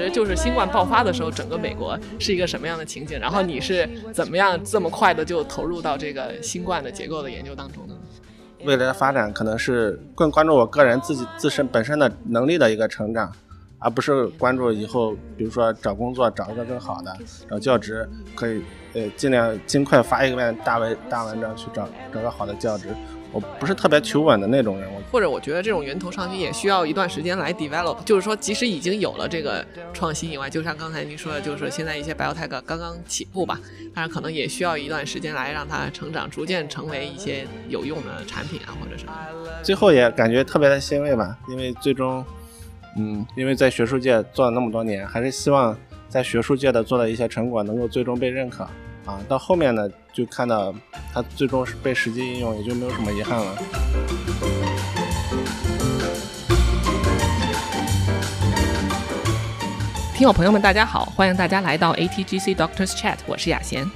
时就是新冠爆发的时候，整个美国是一个什么样的情景？然后你是怎么样这么快的就投入到这个新冠的结构的研究当中呢？未来的发展可能是更关注我个人自己自身本身的能力的一个成长，而不是关注以后，比如说找工作找一个更好的，找教职可以呃尽量尽快发一篇大文大文章去找找个好的教职。我不是特别求稳的那种人，我或者我觉得这种源头创新也需要一段时间来 develop，就是说即使已经有了这个创新以外，就像刚才您说的，就是现在一些 biotech 刚刚起步吧，但是可能也需要一段时间来让它成长，逐渐成为一些有用的产品啊，或者什么。最后也感觉特别的欣慰吧，因为最终，嗯，因为在学术界做了那么多年，还是希望在学术界的做的一些成果能够最终被认可。啊，到后面呢，就看到它最终是被实际应用，也就没有什么遗憾了。听友朋友们，大家好，欢迎大家来到 ATGC Doctors Chat，我是雅贤。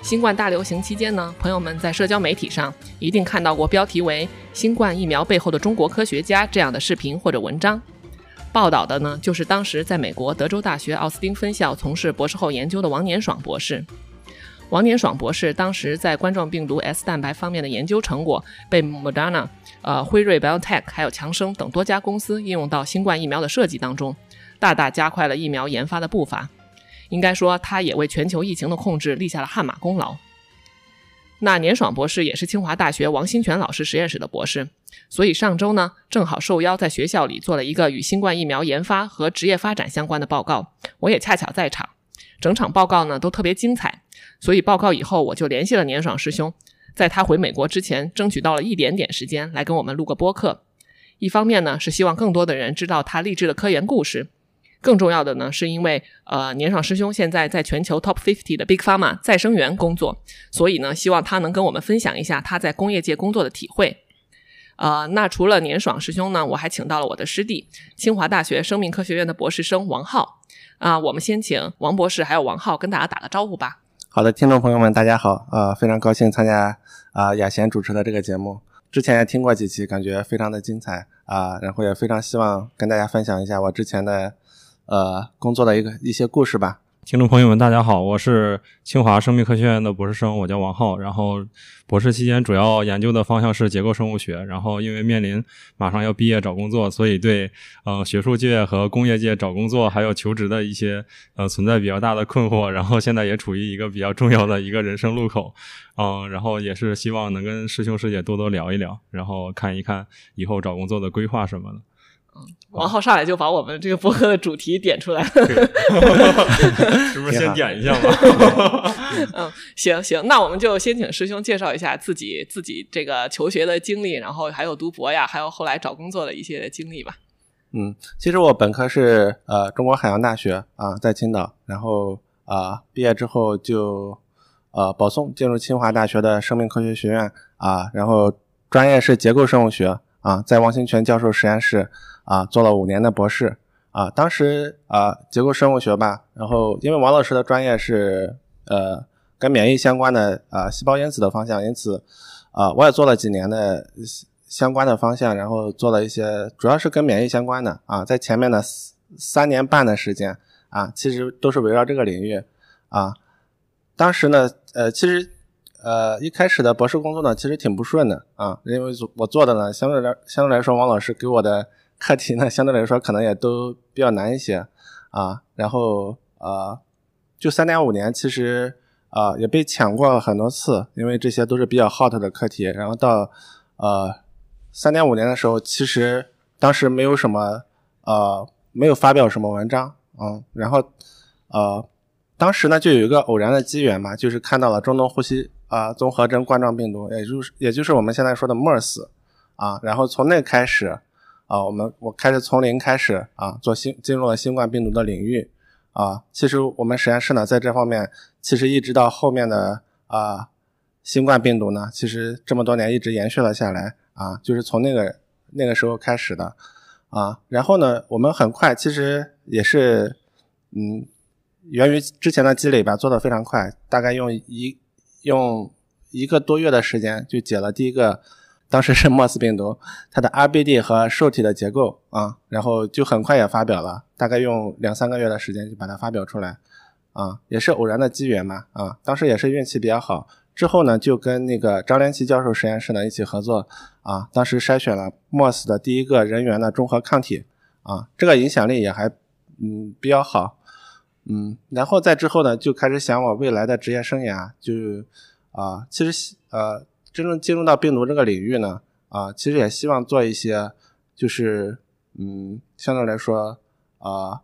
新冠大流行期间呢，朋友们在社交媒体上一定看到过标题为“新冠疫苗背后的中国科学家”这样的视频或者文章，报道的呢就是当时在美国德州大学奥斯汀分校从事博士后研究的王年爽博士。王年爽博士当时在冠状病毒 S 蛋白方面的研究成果被 Moderna、呃辉瑞 Biotech 还有强生等多家公司应用到新冠疫苗的设计当中，大大加快了疫苗研发的步伐。应该说，他也为全球疫情的控制立下了汗马功劳。那年爽博士也是清华大学王新全老师实验室的博士，所以上周呢，正好受邀在学校里做了一个与新冠疫苗研发和职业发展相关的报告，我也恰巧在场。整场报告呢都特别精彩，所以报告以后我就联系了年爽师兄，在他回美国之前，争取到了一点点时间来跟我们录个播客。一方面呢是希望更多的人知道他励志的科研故事，更重要的呢是因为呃年爽师兄现在在全球 Top Fifty 的 Big Pharma 再生源工作，所以呢希望他能跟我们分享一下他在工业界工作的体会。呃，那除了年爽师兄呢，我还请到了我的师弟，清华大学生命科学院的博士生王浩。啊，我们先请王博士还有王浩跟大家打个招呼吧。好的，听众朋友们，大家好，呃，非常高兴参加啊雅贤主持的这个节目，之前也听过几期，感觉非常的精彩啊，然后也非常希望跟大家分享一下我之前的呃工作的一个一些故事吧。听众朋友们，大家好，我是清华生命科学院的博士生，我叫王浩。然后博士期间主要研究的方向是结构生物学。然后因为面临马上要毕业找工作，所以对呃学术界和工业界找工作还有求职的一些呃存在比较大的困惑。然后现在也处于一个比较重要的一个人生路口，嗯，然后也是希望能跟师兄师姐多多聊一聊，然后看一看以后找工作的规划什么的。嗯，王浩上来就把我们这个博客的主题点出来了，是不是先点一下吧？嗯，行行，那我们就先请师兄介绍一下自己自己这个求学的经历，然后还有读博呀，还有后来找工作的一些经历吧。嗯，其实我本科是呃中国海洋大学啊，在青岛，然后啊毕业之后就呃保送进入清华大学的生命科学学院啊，然后专业是结构生物学啊，在王兴全教授实验室。啊，做了五年的博士啊，当时啊，结构生物学吧，然后因为王老师的专业是呃跟免疫相关的啊细胞因子的方向，因此啊我也做了几年的相关的方向，然后做了一些主要是跟免疫相关的啊，在前面的三年半的时间啊，其实都是围绕这个领域啊。当时呢，呃，其实呃一开始的博士工作呢，其实挺不顺的啊，因为我做的呢，相对来相对来说，王老师给我的。课题呢，相对来说可能也都比较难一些啊。然后呃，就三点五年，其实啊也被抢过很多次，因为这些都是比较 hot 的课题。然后到呃三点五年的时候，其实当时没有什么呃没有发表什么文章嗯。然后呃当时呢就有一个偶然的机缘嘛，就是看到了中东呼吸啊综合征冠状病毒，也就是也就是我们现在说的 MERS 啊。然后从那开始。啊，我们我开始从零开始啊，做新进入了新冠病毒的领域啊。其实我们实验室呢，在这方面，其实一直到后面的啊，新冠病毒呢，其实这么多年一直延续了下来啊，就是从那个那个时候开始的啊。然后呢，我们很快其实也是嗯，源于之前的积累吧，做的非常快，大概用一用一个多月的时间就解了第一个。当时是莫斯病毒，它的 RBD 和受体的结构啊，然后就很快也发表了，大概用两三个月的时间就把它发表出来，啊，也是偶然的机缘嘛，啊，当时也是运气比较好，之后呢就跟那个张连奇教授实验室呢一起合作，啊，当时筛选了莫斯的第一个人源的中和抗体，啊，这个影响力也还嗯比较好，嗯，然后在之后呢就开始想我未来的职业生涯，就啊，其实呃。真正进入到病毒这个领域呢，啊，其实也希望做一些，就是嗯，相对来说啊，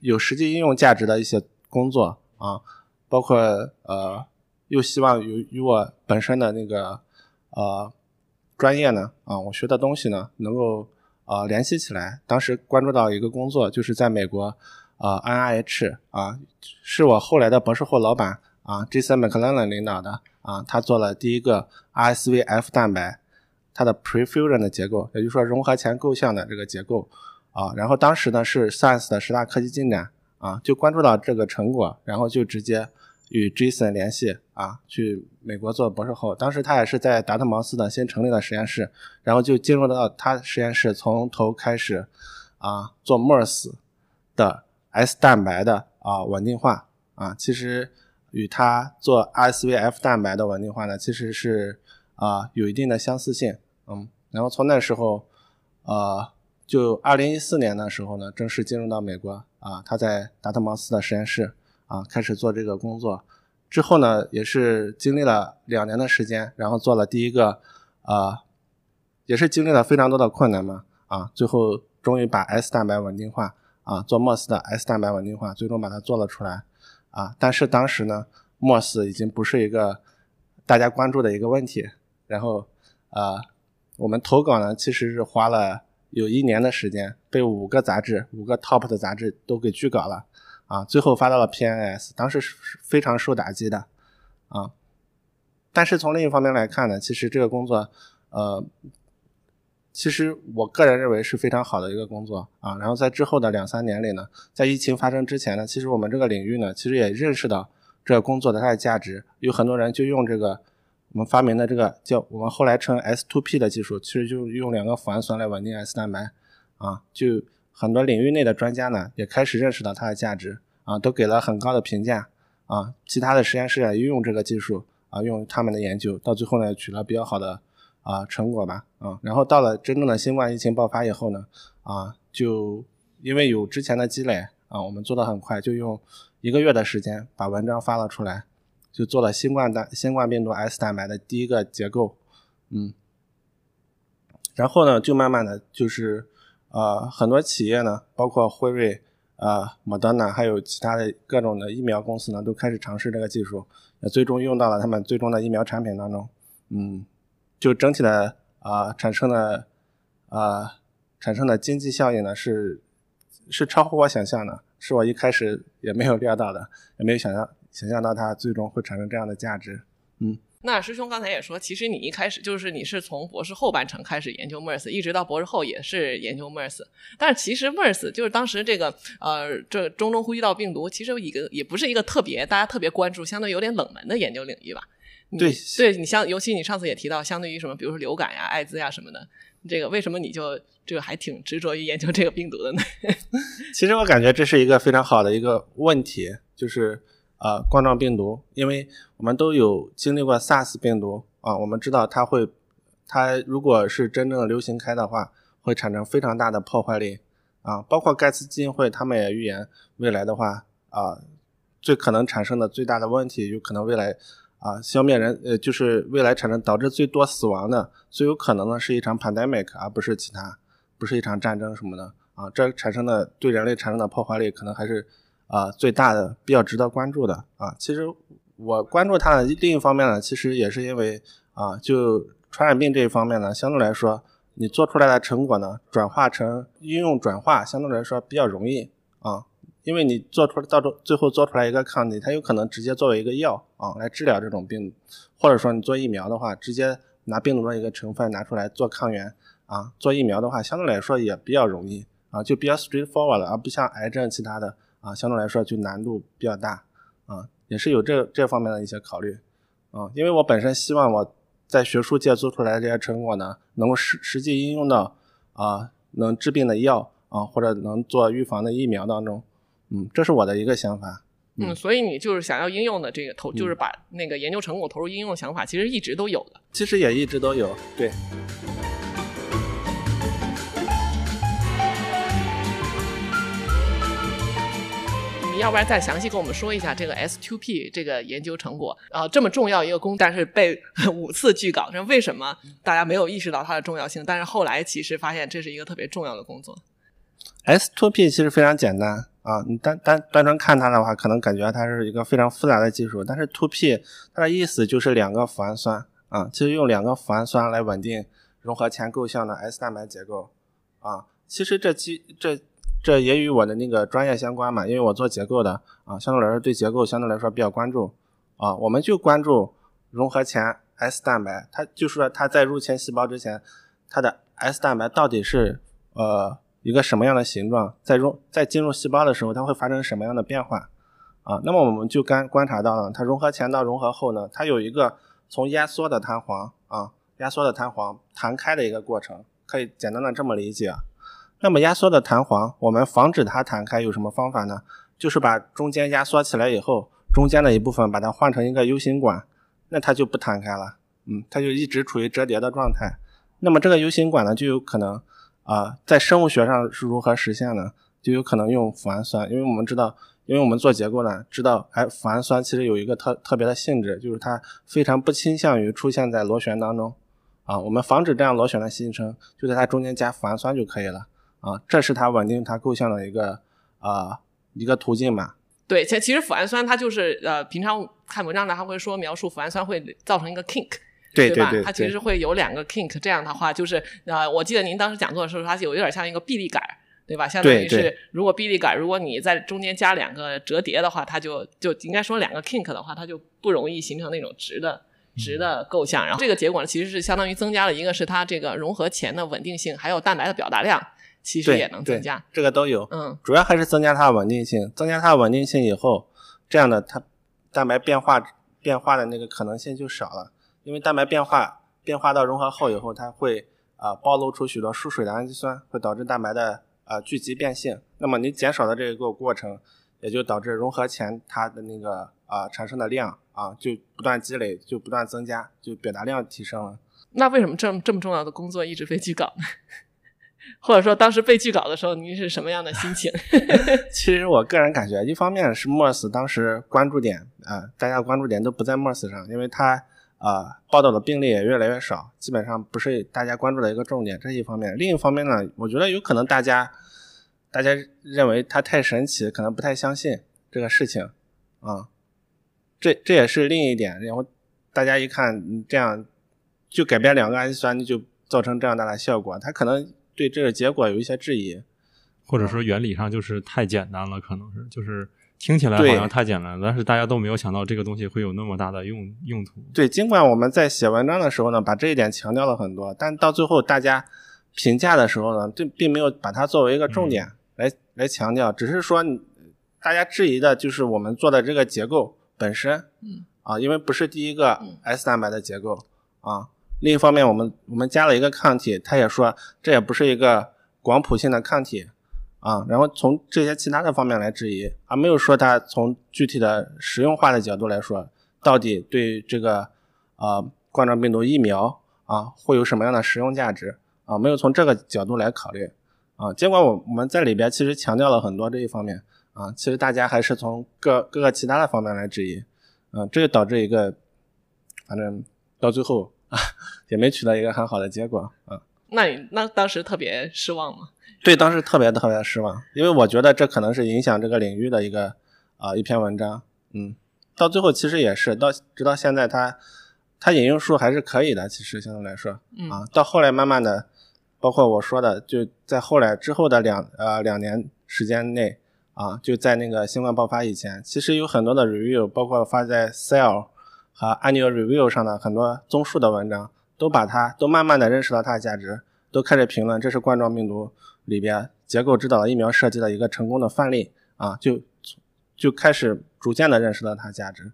有实际应用价值的一些工作啊，包括呃，又希望与与我本身的那个呃专业呢，啊，我学的东西呢，能够啊联系起来。当时关注到一个工作，就是在美国啊，NIH 啊，是我后来的博士后老板啊，Jason McLellan 领导的。啊，他做了第一个 RSV-F 蛋白，它的 prefusion 的结构，也就是说融合前构象的这个结构啊。然后当时呢是 Science 的十大科技进展啊，就关注到这个成果，然后就直接与 Jason 联系啊，去美国做博士后。当时他也是在达特茅斯的新成立的实验室，然后就进入到他实验室，从头开始啊做 MERS 的 S 蛋白的啊稳定化啊，其实。与它做 RSV-F 蛋白的稳定化呢，其实是啊有一定的相似性，嗯，然后从那时候，呃，就二零一四年的时候呢，正式进入到美国啊，他在达特茅斯的实验室啊开始做这个工作，之后呢，也是经历了两年的时间，然后做了第一个啊，也是经历了非常多的困难嘛，啊，最后终于把 S 蛋白稳定化啊，做莫斯的 S 蛋白稳定化，最终把它做了出来。啊，但是当时呢，莫斯已经不是一个大家关注的一个问题。然后，呃，我们投稿呢，其实是花了有一年的时间，被五个杂志、五个 top 的杂志都给拒稿了。啊，最后发到了 PNS，当时是非常受打击的。啊，但是从另一方面来看呢，其实这个工作，呃。其实我个人认为是非常好的一个工作啊，然后在之后的两三年里呢，在疫情发生之前呢，其实我们这个领域呢，其实也认识到这个工作的它的价值，有很多人就用这个我们发明的这个叫我们后来称 S2P 的技术，其实就用两个脯氨酸来稳定 S 蛋白啊，就很多领域内的专家呢也开始认识到它的价值啊，都给了很高的评价啊，其他的实验室也用这个技术啊，用他们的研究，到最后呢取了比较好的。啊，成果吧，啊，然后到了真正的新冠疫情爆发以后呢，啊，就因为有之前的积累啊，我们做的很快，就用一个月的时间把文章发了出来，就做了新冠蛋新冠病毒 S 蛋白的第一个结构，嗯，然后呢，就慢慢的就是，呃，很多企业呢，包括辉瑞、啊，莫德纳，还有其他的各种的疫苗公司呢，都开始尝试这个技术，也最终用到了他们最终的疫苗产品当中，嗯。就整体的啊产生的啊产生的经济效应呢是是超乎我想象的，是我一开始也没有料到的，也没有想象想象到它最终会产生这样的价值。嗯，那师兄刚才也说，其实你一开始就是你是从博士后半程开始研究 MERS，一直到博士后也是研究 MERS，但是其实 MERS 就是当时这个呃这中东呼吸道病毒，其实一个也不是一个特别大家特别关注，相对有点冷门的研究领域吧。对，对你像，尤其你上次也提到，相对于什么，比如说流感呀、艾滋呀什么的，这个为什么你就这个还挺执着于研究这个病毒的呢？其实我感觉这是一个非常好的一个问题，就是呃冠状病毒，因为我们都有经历过 SARS 病毒啊，我们知道它会，它如果是真正的流行开的话，会产生非常大的破坏力啊，包括盖茨基金会他们也预言未来的话啊，最可能产生的最大的问题，有可能未来。啊，消灭人，呃，就是未来产生导致最多死亡的，最有可能的是一场 pandemic，而不是其他，不是一场战争什么的啊。这产生的对人类产生的破坏力，可能还是啊最大的，比较值得关注的啊。其实我关注它的另一方面呢，其实也是因为啊，就传染病这一方面呢，相对来说，你做出来的成果呢，转化成应用转化，相对来说比较容易啊。因为你做出到最后做出来一个抗体，它有可能直接作为一个药啊来治疗这种病，或者说你做疫苗的话，直接拿病毒的一个成分拿出来做抗原啊，做疫苗的话相对来说也比较容易啊，就比较 straightforward，了而不像癌症其他的啊，相对来说就难度比较大啊，也是有这这方面的一些考虑啊，因为我本身希望我在学术界做出来的这些成果呢，能够实实际应用到啊能治病的药啊或者能做预防的疫苗当中，嗯，这是我的一个想法。嗯，所以你就是想要应用的这个投，就是把那个研究成果投入应用的想法，其实一直都有的。其实也一直都有，对。你要不然再详细跟我们说一下这个 S2P 这个研究成果啊，这么重要一个工，但是被 五次拒稿，那为什么大家没有意识到它的重要性？但是后来其实发现这是一个特别重要的工作。S2P 其实非常简单。啊，你单单单纯看它的话，可能感觉它是一个非常复杂的技术。但是 Two P 它的意思就是两个脯氨酸啊，其实用两个脯氨酸来稳定融合前构象的 S 蛋白结构啊。其实这其这这也与我的那个专业相关嘛，因为我做结构的啊，相对来说对结构相对来说比较关注啊。我们就关注融合前 S 蛋白，它就说它在入侵细胞之前，它的 S 蛋白到底是呃。一个什么样的形状，在融在进入细胞的时候，它会发生什么样的变化啊？那么我们就观观察到了，它融合前到融合后呢，它有一个从压缩的弹簧啊，压缩的弹簧弹开的一个过程，可以简单的这么理解。那么压缩的弹簧，我们防止它弹开有什么方法呢？就是把中间压缩起来以后，中间的一部分把它换成一个 U 型管，那它就不弹开了，嗯，它就一直处于折叠的状态。那么这个 U 型管呢，就有可能。啊，在生物学上是如何实现呢？就有可能用脯氨酸，因为我们知道，因为我们做结构呢，知道，哎，脯氨酸其实有一个特特别的性质，就是它非常不倾向于出现在螺旋当中。啊，我们防止这样螺旋的形成，就在它中间加脯氨酸就可以了。啊，这是它稳定它构象的一个啊一个途径嘛。对，其其实脯氨酸它就是呃，平常看文章的他会说描述脯氨酸会造成一个 kink。对吧？它其实会有两个 kink，这样的话就是呃，我记得您当时讲座的时候，它有有点像一个臂力杆，对吧？相当于是如果臂力杆，如果你在中间加两个折叠的话，它就就应该说两个 kink 的话，它就不容易形成那种直的直的构象。然后这个结果呢，其实是相当于增加了一个是它这个融合前的稳定性，还有蛋白的表达量，其实也能增加。这个都有，嗯，主要还是增加它的稳定性。增加它的稳定性以后，这样的它蛋白变化变化的那个可能性就少了，因为蛋白变化。变化到融合后以后，它会啊暴露出许多疏水的氨基酸，会导致蛋白的啊聚集变性。那么你减少的这个过程，也就导致融合前它的那个啊产生的量啊就不断积累，就不断增加，就表达量提升了。那为什么这么这么重要的工作一直被拒稿呢？或者说当时被拒稿的时候，您是什么样的心情？其实我个人感觉，一方面是 Mors 当时关注点啊，大家关注点都不在 Mors 上，因为它。啊，报道的病例也越来越少，基本上不是大家关注的一个重点，这是一方面。另一方面呢，我觉得有可能大家，大家认为它太神奇，可能不太相信这个事情，啊，这这也是另一点。然后大家一看，你这样就改变两个氨基酸，就造成这样大的效果，他可能对这个结果有一些质疑，或者说原理上就是太简单了，可能是就是。听起来好像太简单，但是大家都没有想到这个东西会有那么大的用用途。对，尽管我们在写文章的时候呢，把这一点强调了很多，但到最后大家评价的时候呢，这并没有把它作为一个重点来来强调，只是说大家质疑的就是我们做的这个结构本身，嗯，啊，因为不是第一个 S 蛋白的结构啊。另一方面，我们我们加了一个抗体，他也说这也不是一个广谱性的抗体。啊，然后从这些其他的方面来质疑，而没有说它从具体的实用化的角度来说，到底对这个呃冠状病毒疫苗啊会有什么样的实用价值啊？没有从这个角度来考虑啊。尽管我我们在里边其实强调了很多这一方面啊，其实大家还是从各各个其他的方面来质疑，嗯，这就导致一个反正到最后啊 也没取得一个很好的结果啊。那你那当时特别失望吗？对，当时特别特别失望，因为我觉得这可能是影响这个领域的一个啊一篇文章，嗯，到最后其实也是到直到现在，它它引用数还是可以的，其实相对来说，啊，到后来慢慢的，包括我说的，就在后来之后的两呃两年时间内啊，就在那个新冠爆发以前，其实有很多的 review，包括发在 Cell 和 Annual Review 上的很多综述的文章，都把它都慢慢的认识到它的价值，都开始评论这是冠状病毒。里边结构指导疫苗设计的一个成功的范例啊，就就开始逐渐的认识到它价值，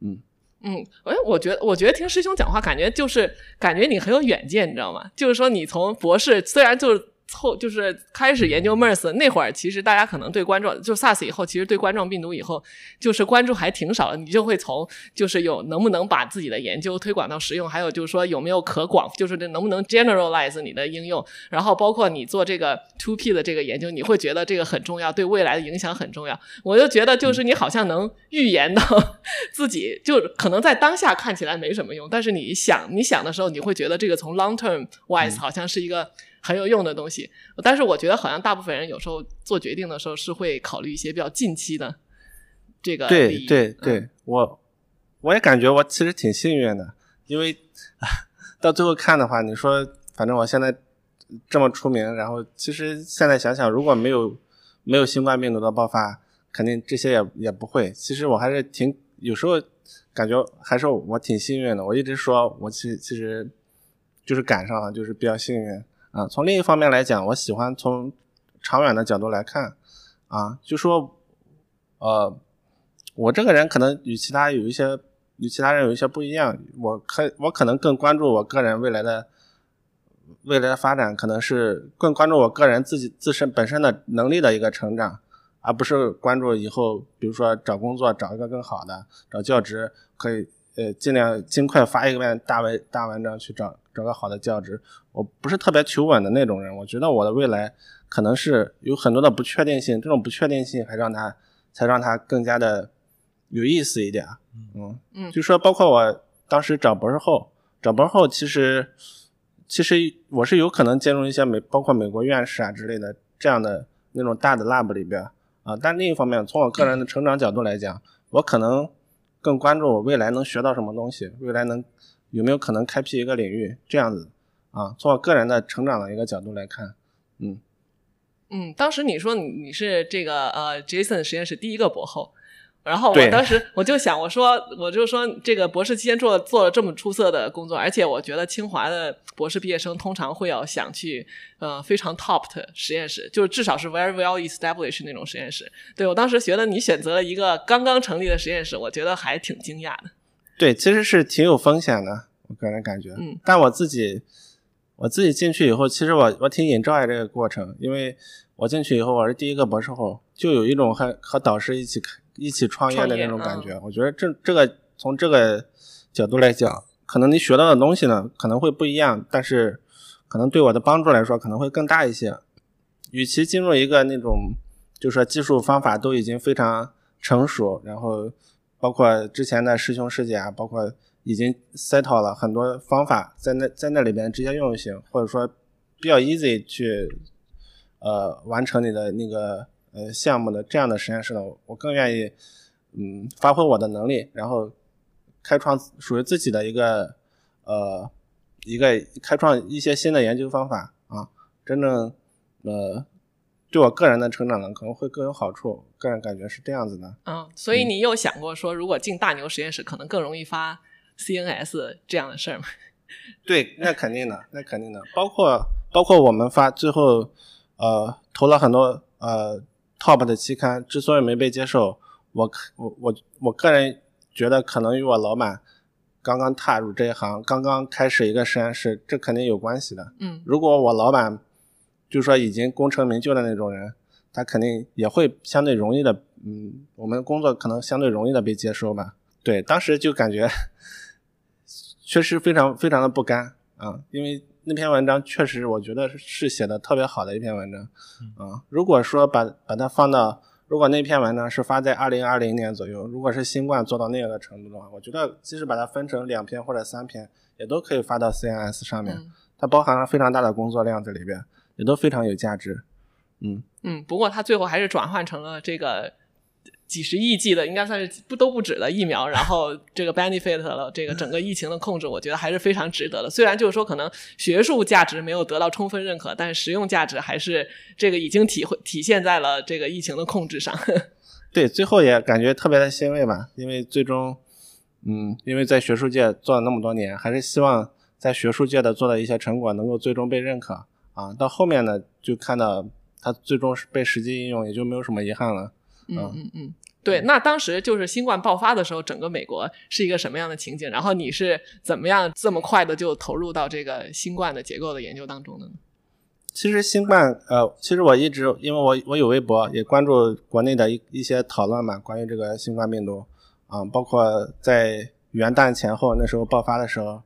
嗯嗯，哎，我觉得，我觉得听师兄讲话，感觉就是感觉你很有远见，你知道吗？就是说，你从博士虽然就是。后就是开始研究 MERS 那会儿，其实大家可能对冠状就 SARS 以后，其实对冠状病毒以后就是关注还挺少的。你就会从就是有能不能把自己的研究推广到实用，还有就是说有没有可广，就是这能不能 generalize 你的应用，然后包括你做这个 two P 的这个研究，你会觉得这个很重要，对未来的影响很重要。我就觉得就是你好像能预言到 自己，就可能在当下看起来没什么用，但是你想你想的时候，你会觉得这个从 long term wise 好像是一个。很有用的东西，但是我觉得好像大部分人有时候做决定的时候是会考虑一些比较近期的这个对对对，我我也感觉我其实挺幸运的，因为 到最后看的话，你说反正我现在这么出名，然后其实现在想想，如果没有没有新冠病毒的爆发，肯定这些也也不会。其实我还是挺有时候感觉还是我挺幸运的。我一直说我其其实就是赶上了，就是比较幸运。啊，从另一方面来讲，我喜欢从长远的角度来看，啊，就说，呃，我这个人可能与其他有一些与其他人有一些不一样，我可我可能更关注我个人未来的未来的发展，可能是更关注我个人自己自身本身的能力的一个成长，而不是关注以后，比如说找工作找一个更好的，找教职可以。呃，尽量尽快发一个篇大文大文章去找找个好的教职。我不是特别求稳的那种人，我觉得我的未来可能是有很多的不确定性，这种不确定性还让他才让他更加的有意思一点。嗯嗯，就说包括我当时找博士后，找博士后其实其实我是有可能进入一些美包括美国院士啊之类的这样的那种大的 lab 里边啊。但另一方面，从我个人的成长角度来讲，我可能。更关注我未来能学到什么东西，未来能有没有可能开辟一个领域，这样子啊，从我个人的成长的一个角度来看，嗯嗯，当时你说你你是这个呃 Jason 实验室第一个博后。然后我当时我就想，我说我就说这个博士期间做做了这么出色的工作，而且我觉得清华的博士毕业生通常会要想去呃非常 top 的实验室，就是至少是 very well established 那种实验室。对我当时觉得你选择了一个刚刚成立的实验室，我觉得还挺惊讶的。对，其实是挺有风险的，我个人感觉。嗯。但我自己我自己进去以后，其实我我挺 enjoy 这个过程，因为我进去以后我是第一个博士后，就有一种和和导师一起开。一起创业的那种感觉，我觉得这这个从这个角度来讲，可能你学到的东西呢可能会不一样，但是可能对我的帮助来说可能会更大一些。与其进入一个那种，就是说技术方法都已经非常成熟，然后包括之前的师兄师姐啊，包括已经 settle 了很多方法在那在那里边直接用就行，或者说比较 easy 去呃完成你的那个。呃，项目的这样的实验室呢，我更愿意，嗯，发挥我的能力，然后开创属于自己的一个呃一个开创一些新的研究方法啊，真正呃对我个人的成长呢可能会更有好处，个人感觉是这样子的。嗯，所以你有想过说，如果进大牛实验室，可能更容易发 CNS 这样的事儿吗？对，那肯定的，那肯定的，包括包括我们发最后呃投了很多呃。Top 的期刊之所以没被接受，我我我我个人觉得可能与我老板刚刚踏入这一行，刚刚开始一个实验室，这肯定有关系的。嗯，如果我老板就说已经功成名就的那种人，他肯定也会相对容易的，嗯，我们工作可能相对容易的被接收吧。对，当时就感觉 确实非常非常的不甘啊，因为。那篇文章确实，我觉得是写的特别好的一篇文章，啊，如果说把把它放到，如果那篇文章是发在二零二零年左右，如果是新冠做到那样的程度的话，我觉得即使把它分成两篇或者三篇，也都可以发到 CNS 上面，它包含了非常大的工作量在里边，也都非常有价值，嗯。嗯，不过它最后还是转换成了这个。几十亿剂的应该算是不都不止的疫苗，然后这个 benefit 了这个整个疫情的控制，我觉得还是非常值得的。虽然就是说可能学术价值没有得到充分认可，但是实用价值还是这个已经体会体现在了这个疫情的控制上。对，最后也感觉特别的欣慰吧，因为最终，嗯，因为在学术界做了那么多年，还是希望在学术界的做的一些成果能够最终被认可啊。到后面呢，就看到它最终是被实际应用，也就没有什么遗憾了。嗯嗯嗯。对，那当时就是新冠爆发的时候，整个美国是一个什么样的情景？然后你是怎么样这么快的就投入到这个新冠的结构的研究当中的呢？其实新冠，呃，其实我一直因为我我有微博，也关注国内的一一些讨论嘛，关于这个新冠病毒啊，包括在元旦前后那时候爆发的时候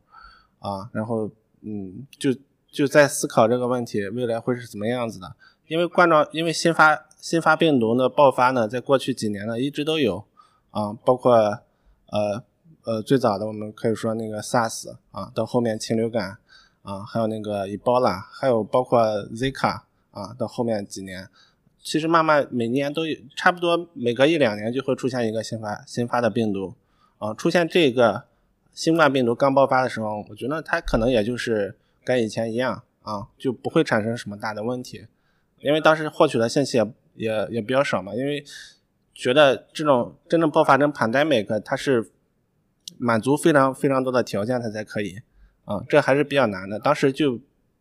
啊，然后嗯，就就在思考这个问题，未来会是怎么样子的？因为冠状，因为新发新发病毒的爆发呢，在过去几年呢一直都有啊，包括呃呃最早的我们可以说那个 SARS 啊，到后面禽流感。啊，还有那个 Ebola，，还有包括 Zika 啊，到后面几年，其实慢慢每年都有，差不多每隔一两年就会出现一个新发新发的病毒啊。出现这个新冠病毒刚爆发的时候，我觉得它可能也就是跟以前一样啊，就不会产生什么大的问题，因为当时获取的信息也也也比较少嘛，因为觉得这种真正爆发成 pandemic，它是满足非常非常多的条件，它才可以。啊，这还是比较难的。当时就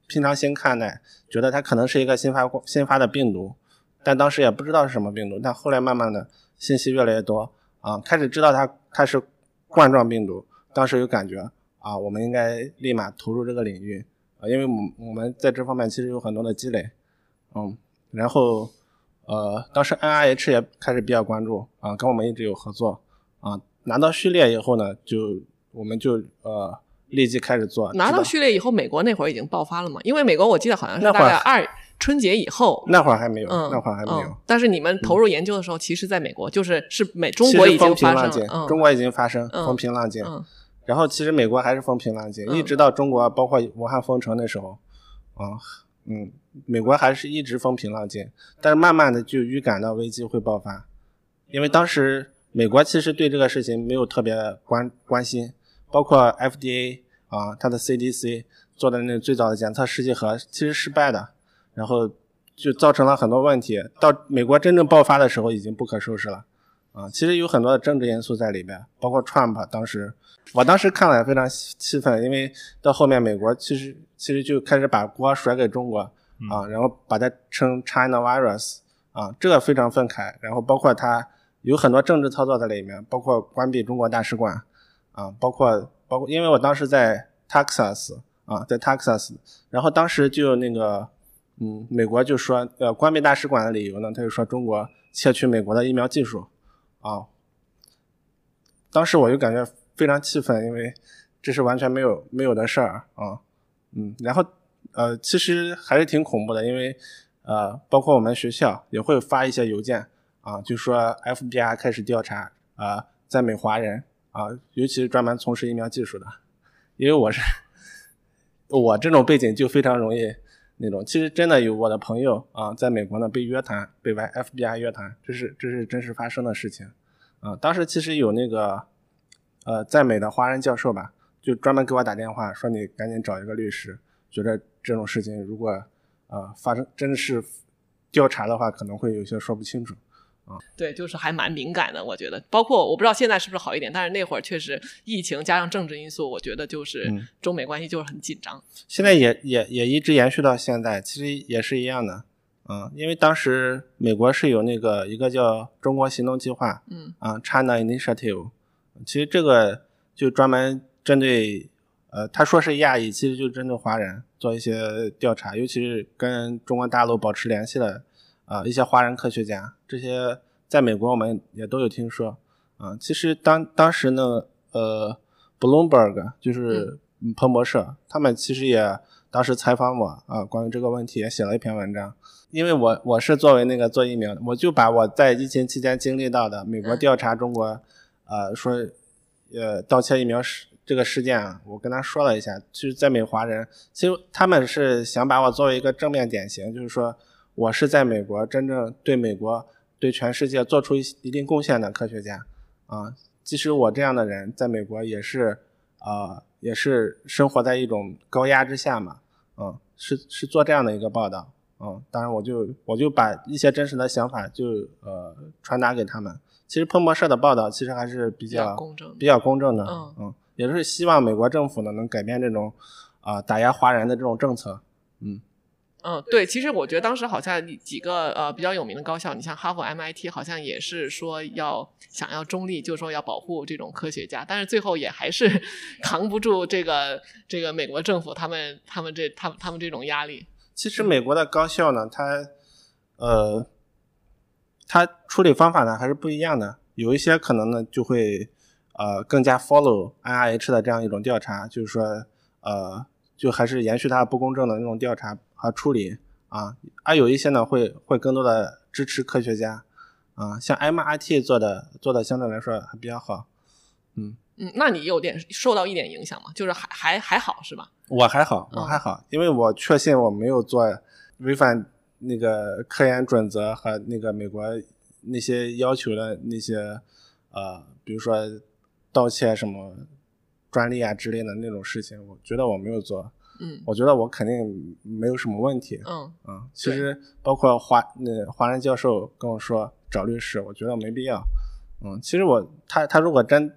平常心看待，觉得它可能是一个新发新发的病毒，但当时也不知道是什么病毒。但后来慢慢的信息越来越多，啊，开始知道它它是冠状病毒。当时有感觉啊，我们应该立马投入这个领域啊，因为我我们在这方面其实有很多的积累，嗯，然后呃，当时 NIH 也开始比较关注啊，跟我们一直有合作啊。拿到序列以后呢，就我们就呃。立即开始做，拿到序列以后，美国那会儿已经爆发了嘛？因为美国我记得好像是大概二春节以后，那会儿还没有，那会儿还没有。但是你们投入研究的时候，其实在美国就是是美中国已经发生，中国已经发生风平浪静。然后其实美国还是风平浪静，一直到中国包括武汉封城的时候，啊，嗯，美国还是一直风平浪静，但是慢慢的就预感到危机会爆发，因为当时美国其实对这个事情没有特别关关心。包括 FDA 啊，它的 CDC 做的那最早的检测试剂盒其实失败的，然后就造成了很多问题。到美国真正爆发的时候，已经不可收拾了啊！其实有很多的政治因素在里边，包括 Trump 当时，我当时看了也非常气愤，因为到后面美国其实其实就开始把锅甩给中国啊，然后把它称 China Virus 啊，这个非常愤慨。然后包括他有很多政治操作在里面，包括关闭中国大使馆。啊，包括包括，因为我当时在 Texas 啊，在 Texas，然后当时就那个，嗯，美国就说，呃，关闭大使馆的理由呢，他就说中国窃取美国的疫苗技术，啊，当时我就感觉非常气愤，因为这是完全没有没有的事儿啊，嗯，然后呃，其实还是挺恐怖的，因为呃，包括我们学校也会发一些邮件啊，就说 FBI 开始调查啊，在美华人。啊，尤其是专门从事疫苗技术的，因为我是 我这种背景就非常容易那种。其实真的有我的朋友啊，在美国呢被约谈，被 FBI 约谈，这是这是真实发生的事情。啊，当时其实有那个呃在美的华人教授吧，就专门给我打电话说你赶紧找一个律师，觉得这种事情如果呃发生真是调查的话，可能会有些说不清楚。对，就是还蛮敏感的，我觉得。包括我不知道现在是不是好一点，但是那会儿确实疫情加上政治因素，我觉得就是中美关系就是很紧张。现在也也也一直延续到现在，其实也是一样的。嗯，因为当时美国是有那个一个叫中国行动计划，嗯啊，China Initiative，其实这个就专门针对呃，他说是亚裔，其实就针对华人做一些调查，尤其是跟中国大陆保持联系的。啊，一些华人科学家，这些在美国我们也都有听说。啊，其实当当时呢，呃，Bloomberg 就是彭博社，他们其实也当时采访我啊，关于这个问题也写了一篇文章。因为我我是作为那个做疫苗的，我就把我在疫情期间经历到的美国调查中国，呃，说呃盗窃疫苗事这个事件啊，我跟他说了一下。就是在美华人，其实他们是想把我作为一个正面典型，就是说。我是在美国真正对美国、对全世界做出一一定贡献的科学家，啊，即使我这样的人在美国也是，呃，也是生活在一种高压之下嘛，嗯，是是做这样的一个报道，嗯，当然我就我就把一些真实的想法就呃传达给他们。其实彭博社的报道其实还是比较公正、比较公正的，嗯，也是希望美国政府呢能改变这种啊打压华人的这种政策，嗯。嗯，对，其实我觉得当时好像几个呃比较有名的高校，你像哈佛、MIT，好像也是说要想要中立，就是说要保护这种科学家，但是最后也还是 扛不住这个这个美国政府他们他们这他们他们这种压力。其实美国的高校呢，它呃，它处理方法呢还是不一样的，有一些可能呢就会呃更加 follow NIH 的这样一种调查，就是说呃就还是延续它不公正的那种调查。和处理啊，而有一些呢会会更多的支持科学家啊，像 MIT 做的做的相对来说还比较好，嗯嗯，那你有点受到一点影响吗？就是还还还好是吧？我还好，我还好，因为我确信我没有做违反那个科研准则和那个美国那些要求的那些呃，比如说盗窃什么专利啊之类的那种事情，我觉得我没有做。嗯，我觉得我肯定没有什么问题。嗯嗯，其实包括华那华人教授跟我说找律师，我觉得没必要。嗯，其实我他他如果真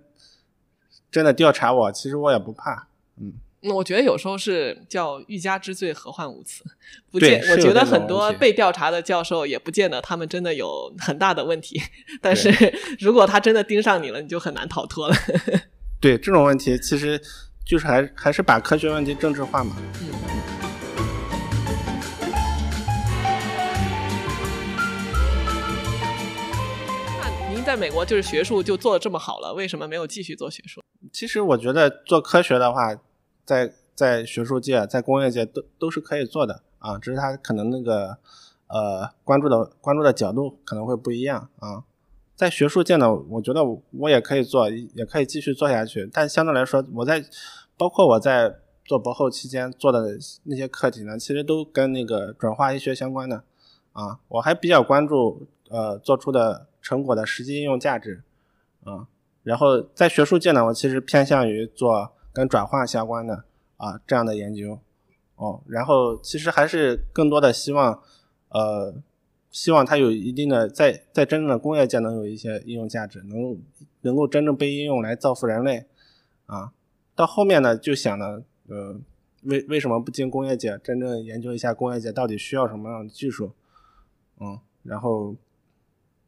真的调查我，其实我也不怕。嗯，我觉得有时候是叫欲加之罪，何患无辞。不见，我觉得很多被调查的教授也不见得他们真的有很大的问题，但是如果他真的盯上你了，你就很难逃脱了。对这种问题，其实。就是还还是把科学问题政治化嘛。嗯。那您在美国就是学术就做的这么好了，为什么没有继续做学术？其实我觉得做科学的话，在在学术界、在工业界都都是可以做的啊，只是他可能那个呃关注的关注的角度可能会不一样啊。在学术界呢，我觉得我也可以做，也可以继续做下去。但相对来说，我在包括我在做博后期间做的那些课题呢，其实都跟那个转化医学相关的啊。我还比较关注呃做出的成果的实际应用价值啊。然后在学术界呢，我其实偏向于做跟转化相关的啊这样的研究哦。然后其实还是更多的希望呃。希望它有一定的在在真正的工业界能有一些应用价值，能能够真正被应用来造福人类，啊，到后面呢就想呢，呃，为为什么不进工业界，真正研究一下工业界到底需要什么样的技术，嗯，然后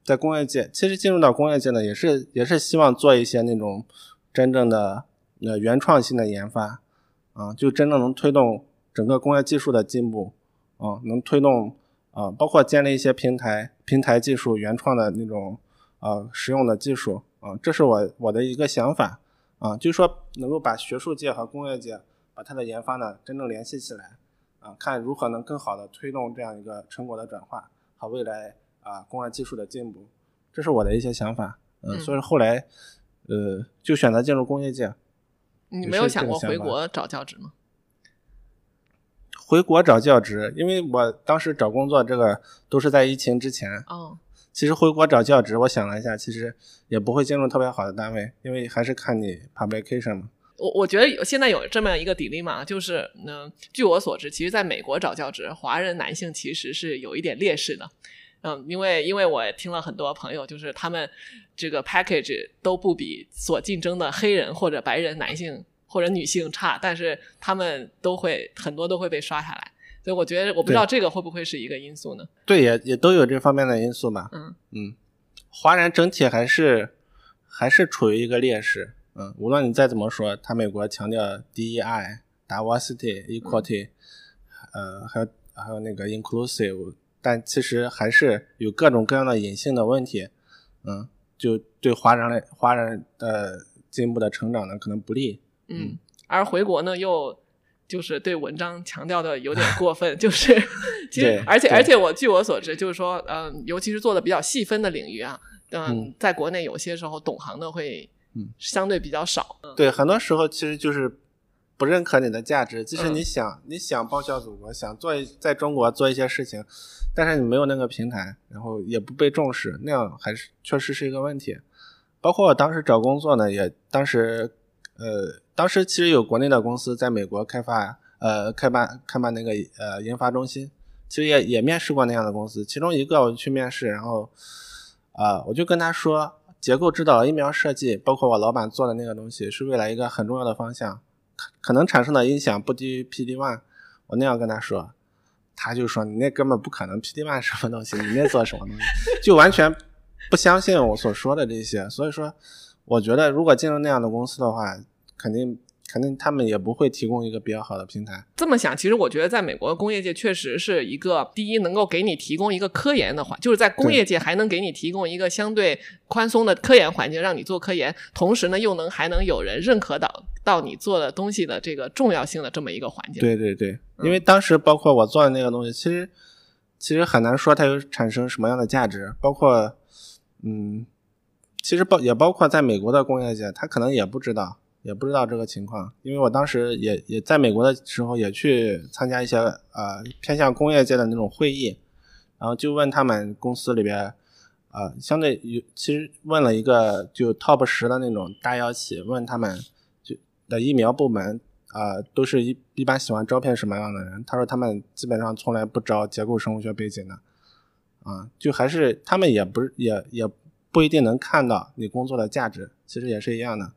在工业界，其实进入到工业界呢，也是也是希望做一些那种真正的呃原创性的研发，啊，就真正能推动整个工业技术的进步，啊，能推动。啊，包括建立一些平台、平台技术、原创的那种呃实用的技术啊，这是我我的一个想法啊，就是说能够把学术界和工业界把它的研发呢真正联系起来啊，看如何能更好的推动这样一个成果的转化和未来啊工业技术的进步，这是我的一些想法。嗯，所以后来呃就选择进入工业界。你没有想过回国找教职吗？回国找教职，因为我当时找工作这个都是在疫情之前。哦，其实回国找教职，我想了一下，其实也不会进入特别好的单位，因为还是看你 publication 嘛。我我觉得现在有这么一个 dilemma，就是嗯，据我所知，其实在美国找教职，华人男性其实是有一点劣势的。嗯，因为因为我听了很多朋友，就是他们这个 package 都不比所竞争的黑人或者白人男性。或者女性差，但是他们都会很多都会被刷下来，所以我觉得我不知道这个会不会是一个因素呢？对，也也都有这方面的因素吧。嗯嗯，华人整体还是还是处于一个劣势。嗯，无论你再怎么说，他美国强调 DEI、diversity、equality，呃，还有还有那个 inclusive，但其实还是有各种各样的隐性的问题。嗯，就对华人来华人的进一步的成长呢，可能不利。嗯，而回国呢，又就是对文章强调的有点过分，就是其实，而且而且我据我所知，就是说，嗯，尤其是做的比较细分的领域啊，嗯，在国内有些时候懂行的会，嗯，相对比较少。对，很多时候其实就是不认可你的价值，即使你想你想报效祖国，想做在中国做一些事情，但是你没有那个平台，然后也不被重视，那样还是确实是一个问题。包括我当时找工作呢，也当时。呃，当时其实有国内的公司在美国开发，呃，开办开办那个呃研发中心，其实也也面试过那样的公司，其中一个我去面试，然后，啊，我就跟他说，结构指导疫苗设计，包括我老板做的那个东西，是未来一个很重要的方向，可可能产生的影响不低于 PD one，我那样跟他说，他就说你那根本不可能，PD One 什么东西，你那做什么东西，就完全不相信我所说的这些。所以说，我觉得如果进入那样的公司的话，肯定。肯定他们也不会提供一个比较好的平台。这么想，其实我觉得在美国的工业界确实是一个第一，能够给你提供一个科研的环，就是在工业界还能给你提供一个相对宽松的科研环境，让你做科研，同时呢又能还能有人认可到到你做的东西的这个重要性的这么一个环境。对对对，因为当时包括我做的那个东西，其实其实很难说它有产生什么样的价值，包括嗯，其实包也包括在美国的工业界，他可能也不知道。也不知道这个情况，因为我当时也也在美国的时候，也去参加一些呃偏向工业界的那种会议，然后就问他们公司里边，呃，相对有其实问了一个就 top 十的那种大药企，问他们就的疫苗部门啊，都是一一般喜欢招聘什么样的人？他说他们基本上从来不招结构生物学背景的，啊，就还是他们也不是也也不一定能看到你工作的价值，其实也是一样的。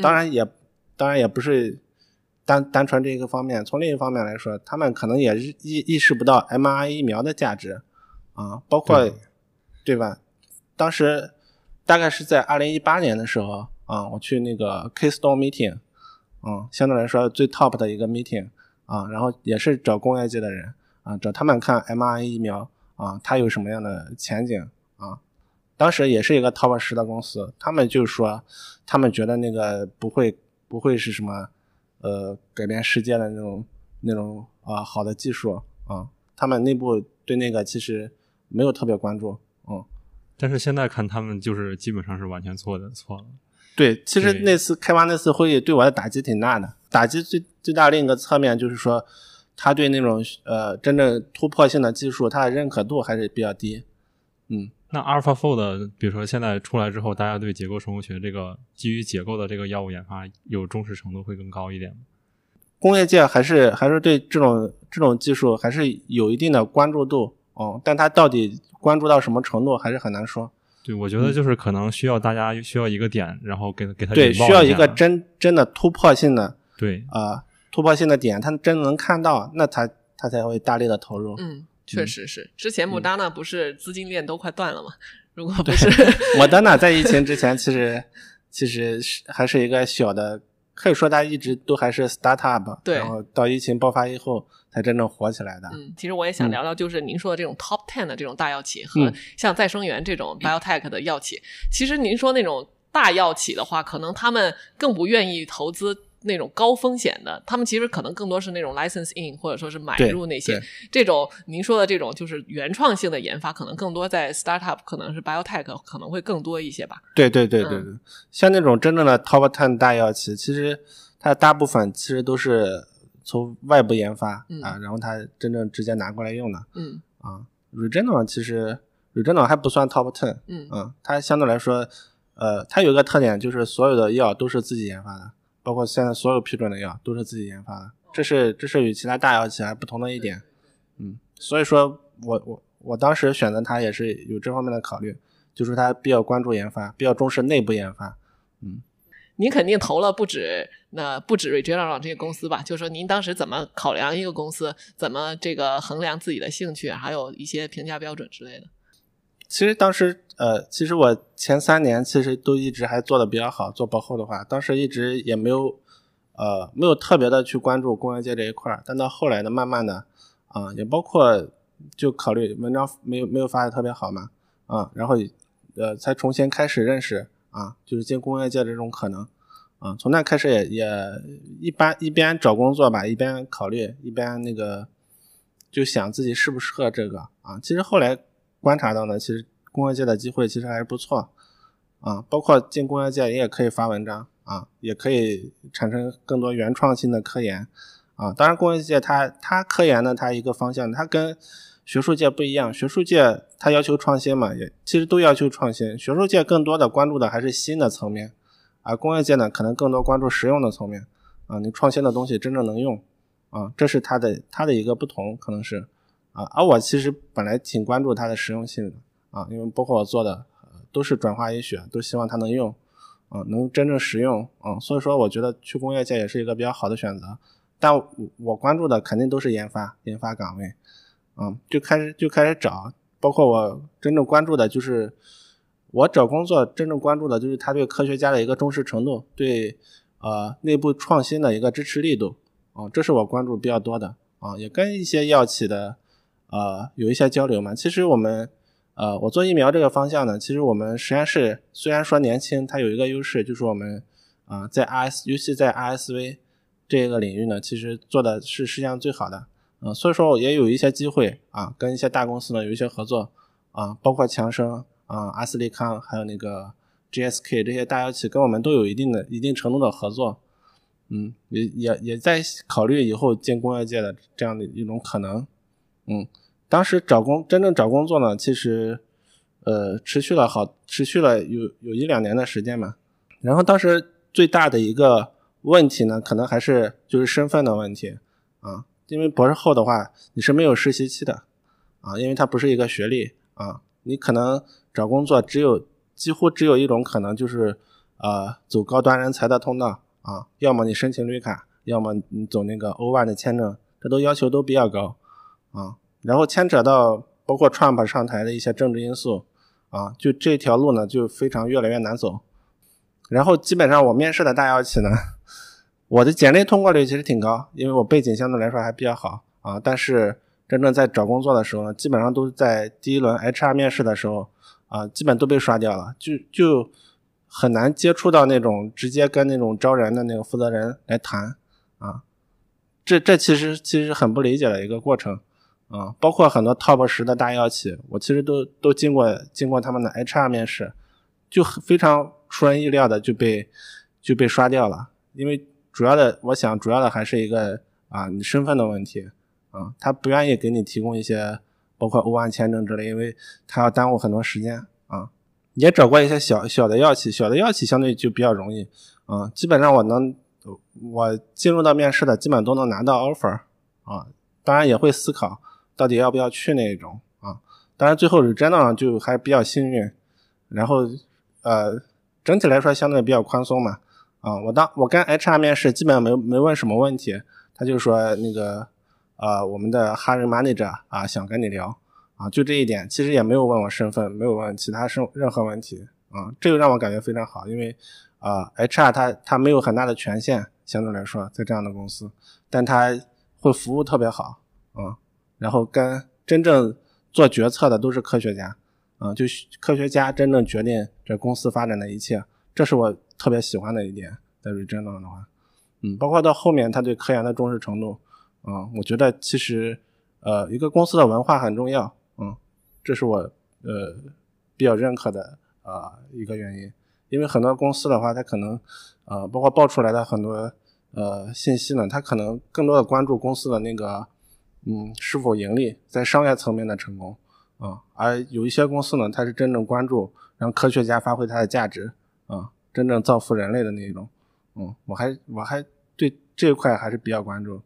当然也，当然也不是单单纯这一个方面。从另一方面来说，他们可能也意意识不到 mRNA 疫苗的价值啊，包括对吧？当时大概是在二零一八年的时候啊，我去那个 Keystone Meeting，嗯，相对来说最 top 的一个 meeting 啊，然后也是找工业界的人啊，找他们看 mRNA 疫苗啊，它有什么样的前景啊。当时也是一个 top 十的公司，他们就说，他们觉得那个不会不会是什么，呃，改变世界的那种那种啊好的技术啊，他们内部对那个其实没有特别关注，嗯。但是现在看他们就是基本上是完全错的，错了。对，其实那次开完那次会议对我的打击挺大的，打击最最大另一个侧面就是说，他对那种呃真正突破性的技术，他的认可度还是比较低，嗯。那 AlphaFold，比如说现在出来之后，大家对结构生物学这个基于结构的这个药物研发有重视程度会更高一点吗？工业界还是还是对这种这种技术还是有一定的关注度哦，但它到底关注到什么程度还是很难说。对，我觉得就是可能需要大家需要一个点，然后给给他对需要一个真真的突破性的对啊突破性的点，它真能看到，那他他才会大力的投入。嗯。确实是，之前莫达纳不是资金链都快断了吗？如果不是莫达纳在疫情之前，其实其实是还是一个小的，可以说它一直都还是 startup，对，然后到疫情爆发以后才真正火起来的。嗯，其实我也想聊聊，就是您说的这种 top ten 的这种大药企和像再生元这种 biotech 的药企，其实您说那种大药企的话，可能他们更不愿意投资。那种高风险的，他们其实可能更多是那种 license in，或者说是买入那些这种您说的这种就是原创性的研发，可能更多在 startup，可能是 biotech 可能会更多一些吧。对对对对对，像那种真正的 top ten 大药企，其实它大部分其实都是从外部研发啊，然后它真正直接拿过来用的。嗯啊，Regeneron 其实 Regeneron 还不算 top ten，嗯啊，它相对来说，呃，它有一个特点就是所有的药都是自己研发的。包括现在所有批准的药都是自己研发的，这是这是与其他大药企还不同的一点，嗯，所以说我我我当时选择它也是有这方面的考虑，就是它比较关注研发，比较重视内部研发，嗯。您肯定投了不止那不止 Regeneron 这些公司吧？就是说您当时怎么考量一个公司，怎么这个衡量自己的兴趣，还有一些评价标准之类的。其实当时，呃，其实我前三年其实都一直还做的比较好，做博后的话，当时一直也没有，呃，没有特别的去关注工业界这一块儿。但到后来呢，慢慢的，啊，也包括就考虑文章没有没有发的特别好嘛，啊，然后，呃，才重新开始认识啊，就是进工业界这种可能，啊，从那开始也也一般一边找工作吧，一边考虑，一边那个就想自己适不适合这个啊。其实后来。观察到呢，其实工业界的机会其实还是不错，啊，包括进工业界你也可以发文章啊，也可以产生更多原创性的科研，啊，当然工业界它它科研呢，它一个方向，它跟学术界不一样，学术界它要求创新嘛，也其实都要求创新，学术界更多的关注的还是新的层面，而工业界呢，可能更多关注实用的层面，啊，你创新的东西真正能用，啊，这是它的它的一个不同，可能是。啊，而我其实本来挺关注它的实用性的啊，因为包括我做的都是转化医学，都希望它能用，啊，能真正实用，啊，所以说我觉得去工业界也是一个比较好的选择。但我我关注的肯定都是研发，研发岗位，嗯，就开始就开始找，包括我真正关注的就是我找工作真正关注的就是他对科学家的一个重视程度，对呃内部创新的一个支持力度，啊，这是我关注比较多的。啊，也跟一些药企的呃有一些交流嘛。其实我们呃我做疫苗这个方向呢，其实我们实验室虽然说年轻，它有一个优势就是我们啊在 RS 尤其在 RSV 这个领域呢，其实做的是世界上最好的。嗯，所以说也有一些机会啊，跟一些大公司呢有一些合作啊，包括强生啊、阿斯利康，还有那个 GSK 这些大药企，跟我们都有一定的一定程度的合作。嗯，也也也在考虑以后进工业界的这样的一种可能。嗯，当时找工真正找工作呢，其实呃持续了好持续了有有一两年的时间嘛。然后当时最大的一个问题呢，可能还是就是身份的问题啊。因为博士后的话，你是没有实习期的，啊，因为它不是一个学历啊，你可能找工作只有几乎只有一种可能，就是呃走高端人才的通道啊，要么你申请绿卡，要么你走那个 O1 的签证，这都要求都比较高啊，然后牵扯到包括 Trump 上台的一些政治因素啊，就这条路呢就非常越来越难走，然后基本上我面试的大药企呢。我的简历通过率其实挺高，因为我背景相对来说还比较好啊。但是真正在找工作的时候呢，基本上都是在第一轮 HR 面试的时候啊，基本都被刷掉了，就就很难接触到那种直接跟那种招人的那个负责人来谈啊。这这其实其实很不理解的一个过程啊。包括很多 top 十的大药企，我其实都都经过经过他们的 HR 面试，就非常出人意料的就被就被刷掉了，因为。主要的，我想主要的还是一个啊，你身份的问题啊，他不愿意给你提供一些包括欧安签证之类，因为他要耽误很多时间啊。也找过一些小小的药企，小的药企相对就比较容易啊，基本上我能我进入到面试的，基本都能拿到 offer 啊。当然也会思考到底要不要去那一种啊。当然最后是真的就还比较幸运，然后呃整体来说相对比较宽松嘛。啊，我当我跟 HR 面试，基本上没没问什么问题，他就说那个，呃，我们的 hiring manager 啊，想跟你聊，啊，就这一点，其实也没有问我身份，没有问其他生任何问题，啊，这个让我感觉非常好，因为啊，HR 他他没有很大的权限，相对来说，在这样的公司，但他会服务特别好，啊，然后跟真正做决策的都是科学家，啊，就科学家真正决定这公司发展的一切，这是我。特别喜欢的一点，在瑞信呢的话，嗯，包括到后面他对科研的重视程度，嗯，我觉得其实，呃，一个公司的文化很重要，嗯，这是我呃比较认可的啊一个原因，因为很多公司的话，它可能呃包括爆出来的很多呃信息呢，它可能更多的关注公司的那个嗯是否盈利，在商业层面的成功，啊，而有一些公司呢，它是真正关注让科学家发挥它的价值，啊。真正造福人类的那种，嗯，我还我还对这一块还是比较关注。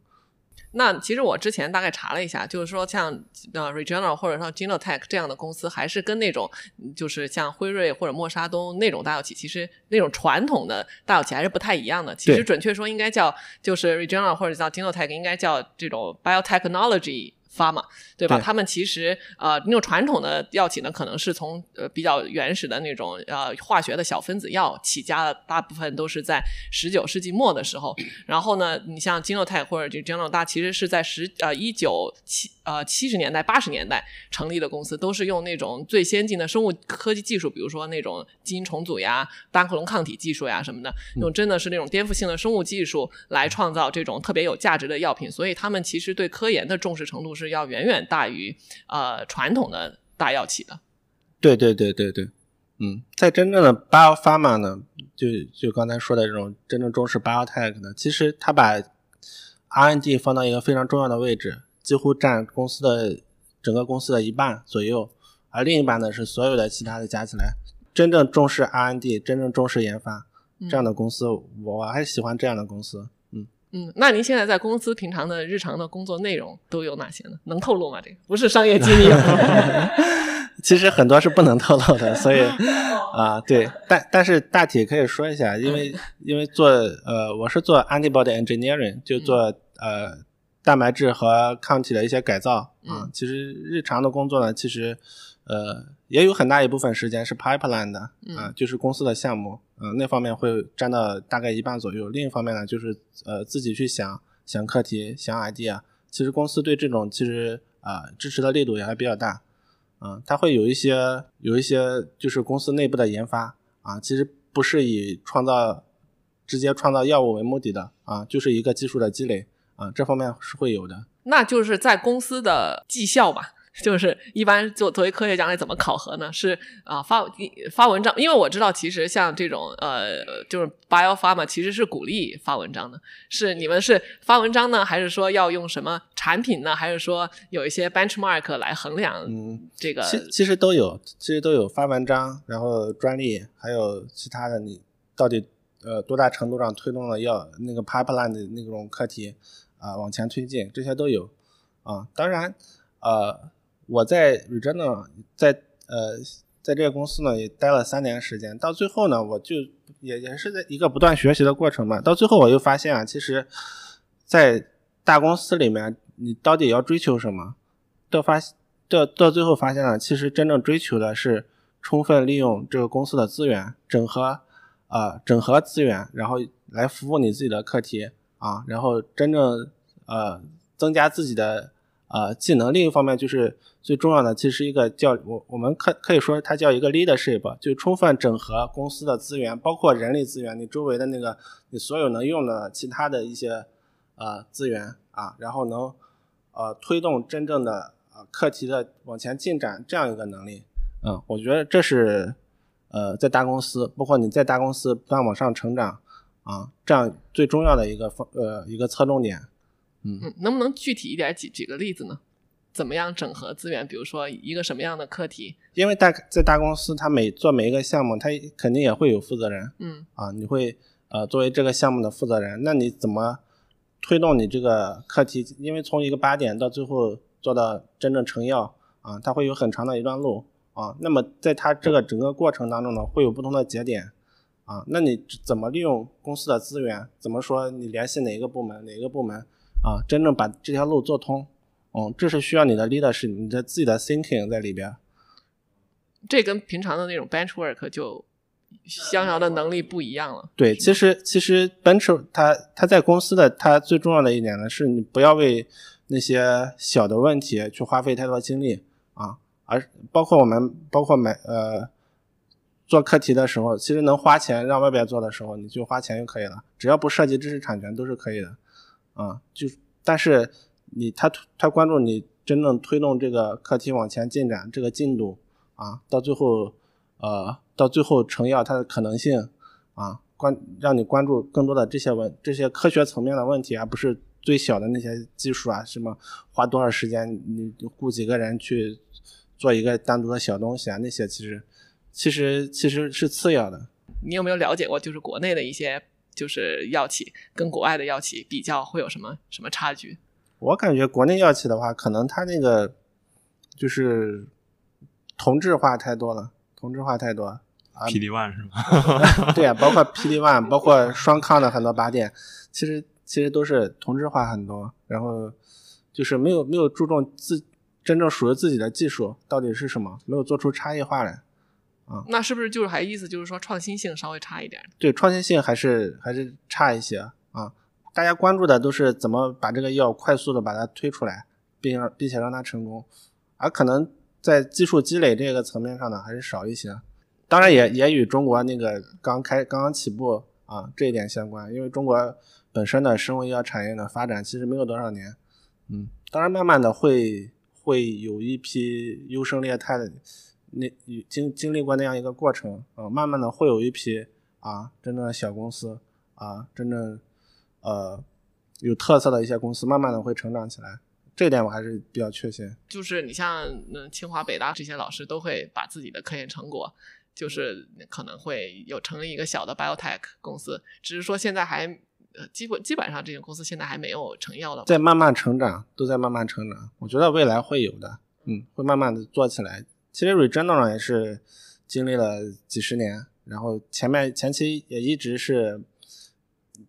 那其实我之前大概查了一下，就是说像呃 Regeneron 或者像 Genotech 这样的公司，还是跟那种就是像辉瑞或者默沙东那种大药企，其实那种传统的大药企还是不太一样的。其实准确说应该叫就是 Regeneron 或者叫 Genotech，应该叫这种 biotechnology。发嘛，对吧？他们其实呃，那种传统的药企呢，可能是从呃比较原始的那种呃化学的小分子药起家的，大部分都是在十九世纪末的时候。然后呢，你像金诺泰或者这 General 大，其实是在十呃一九七呃七十年代八十年代成立的公司，都是用那种最先进的生物科技技术，比如说那种基因重组呀、单克隆抗体技术呀什么的，用真的是那种颠覆性的生物技术来创造这种特别有价值的药品。所以他们其实对科研的重视程度是。要远远大于呃传统的大药企的，对对对对对，嗯，在真正的 bio pharma 呢，就就刚才说的这种真正重视 biotech 呢，其实他把 R&D 放到一个非常重要的位置，几乎占公司的整个公司的一半左右，而另一半呢是所有的其他的加起来，真正重视 R&D、真正重视研发这样的公司，我还喜欢这样的公司。嗯，那您现在在公司平常的日常的工作内容都有哪些呢？能透露吗？这个不是商业机密。其实很多是不能透露的，所以 啊，对，但但是大体可以说一下，因为因为做呃，我是做 antibody engineering，就做呃蛋白质和抗体的一些改造啊。嗯其实日常的工作呢，其实呃也有很大一部分时间是 pipeline 的啊、嗯就是公司的项目，嗯、那方面会占到大概一半左右。另一方面呢，就是呃自己去想想课题、想 idea。其实公司对这种其实啊、支持的力度也还比较大。嗯，它会有一些有一些就是公司内部的研发啊，其实不是以创造直接创造药物为目的的啊，就是一个技术的积累啊，这方面是会有的。那就是在公司的绩效吧。就是一般作作为科学家来怎么考核呢？是啊、发发文章，因为我知道其实像这种呃，就是 bio pharma 其实是鼓励发文章的。是你们是发文章呢，还是说要用什么产品呢？还是说有一些 benchmark 来衡量嗯，这个？其其实都有，其实都有发文章，然后专利，还有其他的，你到底呃多大程度上推动了要那个 pipeline 的那种课题啊、往前推进，这些都有啊。当然，呃，我在 Regeneron 在呃在这个公司呢也待了三年时间，到最后呢，我就也也是在一个不断学习的过程嘛。到最后我又发现啊，其实，在大公司里面，你到底要追求什么？到发到到最后发现了，其实真正追求的是充分利用这个公司的资源，整合啊、整合资源，然后来服务你自己的课题啊，然后真正呃增加自己的呃技能。另一方面就是最重要的，其实一个叫我我们可可以说它叫一个 leadership，就充分整合公司的资源，包括人力资源，你周围的那个你所有能用的其他的一些呃资源啊，然后能呃推动真正的呃课题的往前进展这样一个能力。嗯，我觉得这是呃在大公司，包括你在大公司不断往上成长啊，这样最重要的一个方呃一个侧重点。嗯，能不能具体一点举举个例子呢？怎么样整合资源？比如说一个什么样的课题？因为大在大公司，他每做每一个项目，他肯定也会有负责人嗯啊，你会呃作为这个项目的负责人，那你怎么推动你这个课题？因为从一个八点到最后做到真正成药啊，它会有很长的一段路啊。那么在它这个整个过程当中呢，会有不同的节点啊。那你怎么利用公司的资源？怎么说你联系哪一个部门，哪一个部门啊，真正把这条路做通？嗯，这是需要你的 leadership，你的自己的 thinking 在里边。这跟平常的那种 bench work 就相遥的能力不一样了。对，其实其实 bench 它它在公司的它最重要的一点呢，是你不要为那些小的问题去花费太多精力啊，而包括我们包括买呃做课题的时候，其实能花钱让外边做的时候，你就花钱就可以了，只要不涉及知识产权都是可以的啊。就但是你他他关注你真正推动这个课题往前进展这个进度啊，到最后呃到最后成药它的可能性啊，关让你关注更多的这些问这些科学层面的问题，而不是最小的那些技术啊，什么花多少时间，你雇几个人去做一个单独的小东西啊，那些其实其实其实是次要的。你有没有了解过，就是国内的一些就是药企跟国外的药企比较会有什么什么差距？我感觉国内药企的话，可能它那个就是同质化太多了，同质化太多。啊 PD One 是吗？对啊，包括 PD One，包括双抗的很多靶点，其实其实都是同质化很多，然后就是没有没有注重自真正属于自己的技术到底是什么，没有做出差异化来啊。那是不是就是还意思就是说创新性稍微差一点？对创新性还是还是差一些啊。大家关注的都是怎么把这个药快速的把它推出来，并让并且让它成功，而可能在技术积累这个层面上呢，还是少一些。当然也也与中国那个刚开刚刚起步啊这一点相关，因为中国本身的生物医药产业的发展其实没有多少年，嗯，当然慢慢的会会有一批优胜劣汰的，那经经历过那样一个过程。啊，慢慢的会有一批啊真正的小公司啊，真正呃有特色的一些公司，慢慢的会成长起来，这一点我还是比较确信。就是你像嗯清华、北大这些老师都会把自己的科研成果，就是可能会有成立一个小的 biotech 公司，只是说现在还呃基本基本上这些公司现在还没有成药的。在慢慢成长，都在慢慢成长。我觉得未来会有的，嗯，会慢慢的做起来。其实 Regeneron 也是经历了几十年，然后前面前期也一直是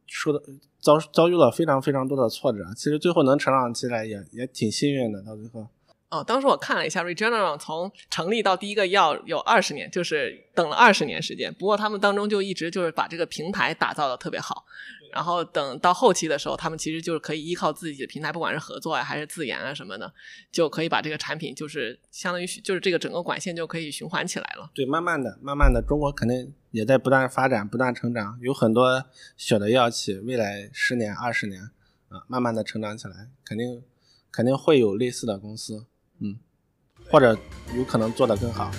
说的遭遭遇了非常非常多的挫折，其实最后能成长起来也也挺幸运的，到最后。哦，当时我看了一下，Regeneron 从成立到第一个药有二十年，就是等了二十年时间。不过他们当中就一直就是把这个平台打造的特别好，然后等到后期的时候，他们其实就是可以依靠自己的平台，不管是合作啊还是自研啊什么的，就可以把这个产品就是相当于就是这个整个管线就可以循环起来了。对，慢慢的、慢慢的，中国肯定也在不断发展、不断成长，有很多小的药企，未来十年、二十年啊，慢慢的成长起来，肯定肯定会有类似的公司。嗯，或者有可能做得更好。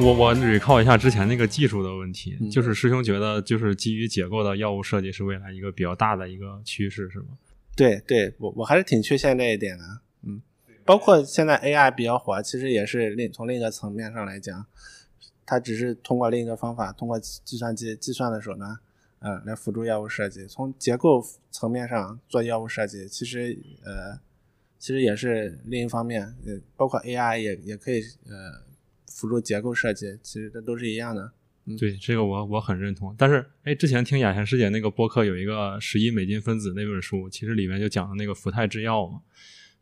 我我 recall 一下之前那个技术的问题，就是师兄觉得就是基于结构的药物设计是未来一个比较大的一个趋势，是吗？对对，我我还是挺缺陷这一点的。嗯，包括现在 AI 比较火，其实也是另从另一个层面上来讲，它只是通过另一个方法，通过计算机计算的手段。嗯，来辅助药物设计，从结构层面上做药物设计，其实呃，其实也是另一方面，呃，包括 AI 也也可以呃辅助结构设计，其实这都是一样的。对，这个我我很认同。但是，哎，之前听雅贤师姐那个播客有一个十一美金分子那本书，其实里面就讲的那个福泰制药嘛。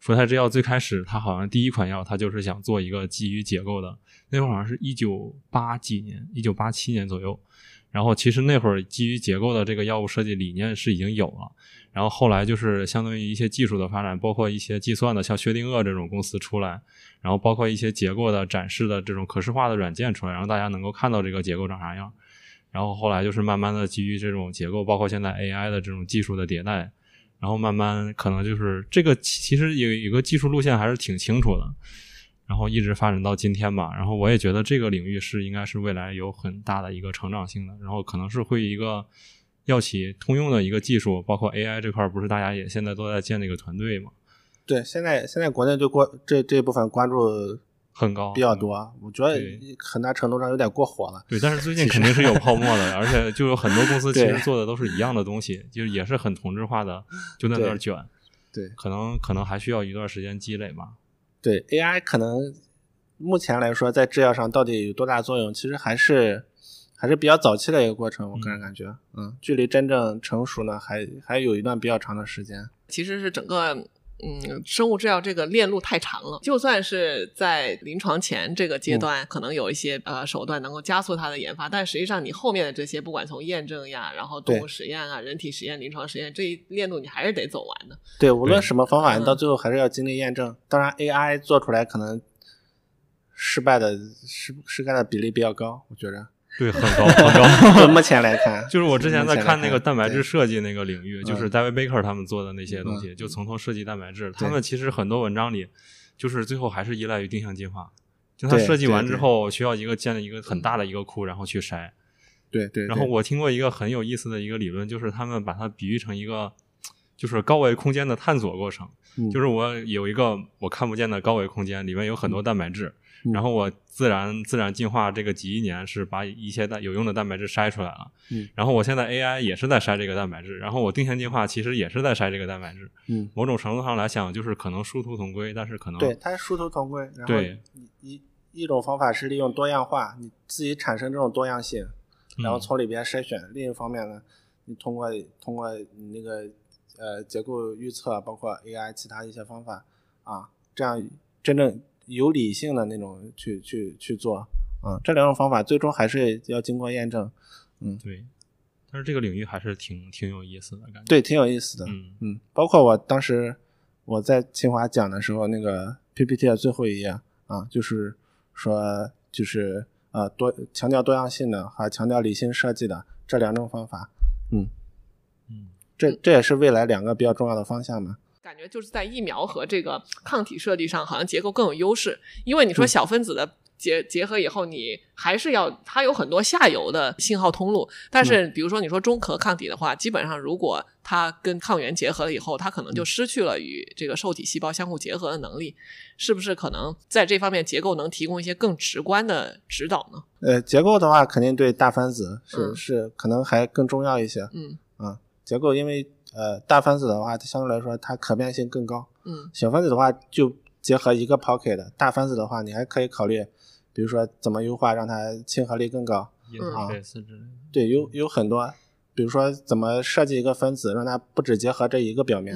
福泰制药最开始，它好像第一款药，它就是想做一个基于结构的，那会儿好像是一九八几年，一九八七年左右。然后其实那会儿基于结构的这个药物设计理念是已经有了，然后后来就是相当于一些技术的发展，包括一些计算的，像薛定谔这种公司出来，然后包括一些结构的展示的这种可视化的软件出来，让大家能够看到这个结构长啥样。然后后来就是慢慢的基于这种结构，包括现在 AI 的这种技术的迭代，然后慢慢可能就是这个其实有一个技术路线还是挺清楚的。然后一直发展到今天吧，然后我也觉得这个领域是应该是未来有很大的一个成长性的，然后可能是会一个药企通用的一个技术，包括 AI 这块，不是大家也现在都在建那个团队嘛？对，现在现在国内对关这这部分关注很高，比较多，我觉得很大程度上有点过火了。对，但是最近肯定是有泡沫的，而且就有很多公司其 实做的都是一样的东西，就也是很同质化的，就在那儿卷。对，可能可能还需要一段时间积累吧。对 AI 可能目前来说，在制药上到底有多大作用？其实还是还是比较早期的一个过程。我个人感觉，嗯，距离真正成熟呢，还还有一段比较长的时间。其实是整个。嗯，生物制药这个链路太长了，就算是在临床前这个阶段，可能有一些呃手段能够加速它的研发，但实际上你后面的这些，不管从验证呀，然后动物实验啊、人体实验、临床实验这一链路，你还是得走完的。对，无论什么方法，你到最后还是要经历验证。当然，AI 做出来可能失败的失失败的比例比较高，我觉着。对，很高很高。目前来看，就是我之前在看那个蛋白质设计那个领域，就是 David Baker 他们做的那些东西，就从头设计蛋白质。他们其实很多文章里，就是最后还是依赖于定向进化。就他设计完之后，需要一个建立一个很大的一个库，然后去筛。对对。然后我听过一个很有意思的一个理论，就是他们把它比喻成一个，就是高维空间的探索过程。就是我有一个我看不见的高维空间，里面有很多蛋白质。然后我自然自然进化这个几亿年是把一些蛋有用的蛋白质筛出来了，嗯，然后我现在 AI 也是在筛这个蛋白质，然后我定向进化其实也是在筛这个蛋白质，嗯，某种程度上来讲就是可能殊途同归，但是可能对它殊途同归，然后一一种方法是利用多样化，你自己产生这种多样性，然后从里边筛选；另一方面呢，你通过通过你那个呃结构预测，包括 AI 其他一些方法啊，这样真正。有理性的那种去去去做，啊，这两种方法最终还是要经过验证，嗯，对。但是这个领域还是挺挺有意思的感觉，对，挺有意思的，嗯嗯。包括我当时我在清华讲的时候，那个 PPT 的最后一页啊，就是说就是呃多强调多样性的，还强调理性设计的这两种方法，嗯嗯，这这也是未来两个比较重要的方向嘛。感觉就是在疫苗和这个抗体设计上，好像结构更有优势。因为你说小分子的结结合以后，你还是要它有很多下游的信号通路。但是，比如说你说中和抗体的话，基本上如果它跟抗原结合了以后，它可能就失去了与这个受体细胞相互结合的能力。是不是可能在这方面结构能提供一些更直观的指导呢？呃，结构的话，肯定对大分子是是可能还更重要一些。嗯啊，结构因为。呃，大分子的话，它相对来说它可变性更高。嗯，小分子的话就结合一个 pocket，大分子的话你还可以考虑比如说怎么优化让它亲和力更高，也嗯类似之类的。对，有有很多，比如说怎么设计一个分子，让它不只结合这一个表面，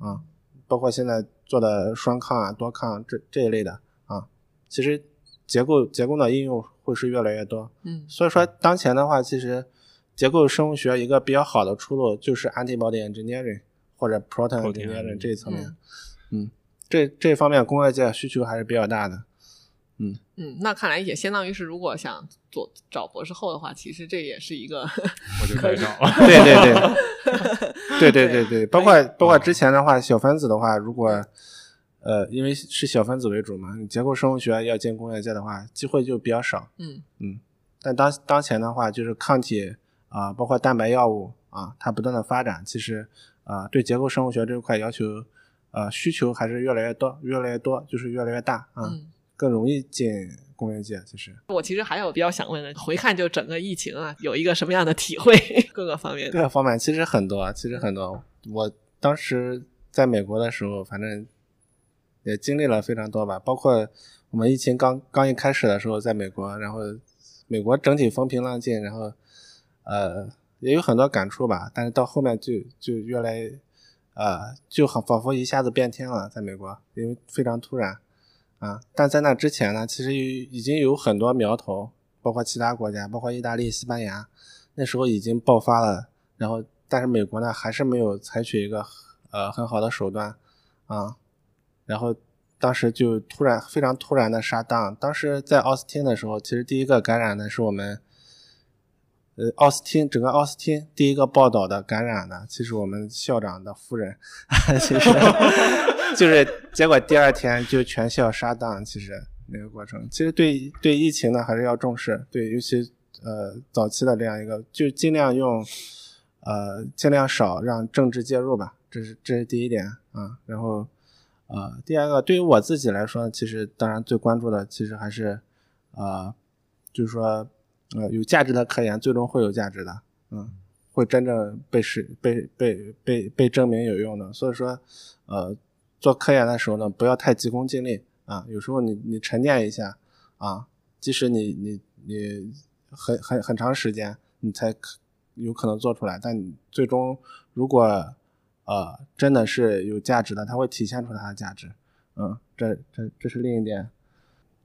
嗯啊，包括现在做的双抗啊、多抗这这一类的啊，其实结构结构的应用会是越来越多。嗯所以说，当前的话，其实结构生物学一个比较好的出路就是 antibody engineering 或者 protein engineering 这一层面。嗯嗯，这这方面工业界需求还是比较大的。嗯嗯，那看来也相当于是，如果想做找博士后的话，其实这也是一个 我就可以找了。对 对对，对对 对对，包括包括啊之前的话，小分子的话，如果呃，因为是小分子为主嘛，你结构生物学要进工业界的话，机会就比较少。嗯嗯，但当当前的话，就是抗体啊、包括蛋白药物啊，它不断的发展，其实啊、对结构生物学这一块要求，呃，需求还是越来越多，越来越多，就是越来越大啊，嗯。更容易进工业界。其实我其实还有比较想问的，回看就整个疫情啊，有一个什么样的体会？各个方面。各个方面其实很多，其实很多。我当时在美国的时候，反正也经历了非常多吧，包括我们疫情刚刚一开始的时候，在美国，然后美国整体风平浪静，然后呃也有很多感触吧，但是到后面就就越来呃就很仿佛一下子变天了，在美国，因为非常突然啊。但在那之前呢，其实已已经有很多苗头，包括其他国家，包括意大利、西班牙，那时候已经爆发了，然后但是美国呢还是没有采取一个呃很好的手段啊，然后当时就突然非常突然的杀档。当时在奥斯汀的时候，其实第一个感染的是我们，呃，奥斯汀整个奥斯汀第一个报道的感染的，其实我们校长的夫人，其实 就是结果第二天就全校杀档，其实那个过程，其实对对疫情呢还是要重视，对，尤其呃早期的这样一个，就尽量用呃尽量少让政治介入吧，这是这是第一点啊，然后呃第二个对于我自己来说，其实当然最关注的其实还是呃就是说呃有价值的科研最终会有价值的，嗯。会真正被是被被被被证明有用的，所以说，呃，做科研的时候呢，不要太急功近利啊。有时候你你沉淀一下啊，即使你你你很很很长时间，你才可有可能做出来，但你最终如果呃真的是有价值的，它会体现出它的价值。嗯，这这这是另一点。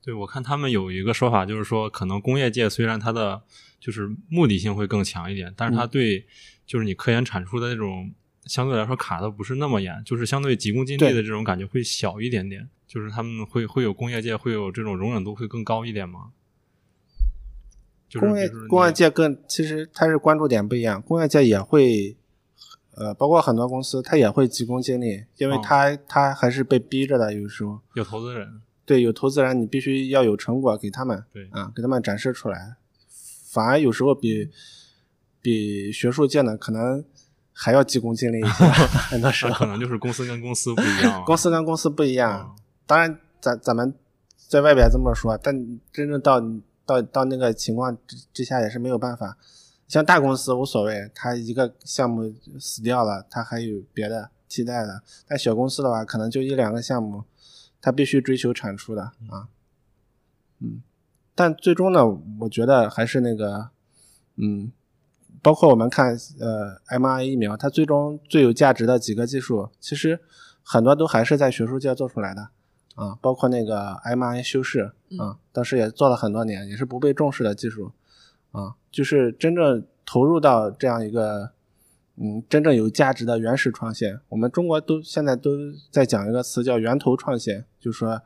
对，我看他们有一个说法，就是说，可能工业界虽然它的就是目的性会更强一点，但是它对就是你科研产出的那种相对来说卡的不是那么严，就是相对急功近利的这种感觉会小一点点。就是他们会会有工业界会有这种容忍度会更高一点吗？就是工业工业界更其实它是关注点不一样，工业界也会，呃，包括很多公司它也会急功近利，因为哦它、它还是被逼着的，有时候有投资人，对有投资人，你必须要有成果给他们，对啊，给他们展示出来，反而有时候比比学术界呢可能还要急功近利一些，很多时候那可能就是公司跟公司不一样啊。公司跟公司不一样，嗯当然咱咱们在外边这么说，但真正到到到那个情况之之下也是没有办法。像大公司无所谓，他一个项目死掉了，他还有别的替代的。但小公司的话，可能就一两个项目，它必须追求产出的啊。嗯，但最终呢，我觉得还是那个，嗯，包括我们看呃 mRNA 疫苗，它最终最有价值的几个技术，其实很多都还是在学术界做出来的啊，包括那个 mRNA 修饰啊，当时也做了很多年，也是不被重视的技术啊，就是真正投入到这样一个嗯真正有价值的原始创新，我们中国都现在都在讲一个词叫源头创新，就是说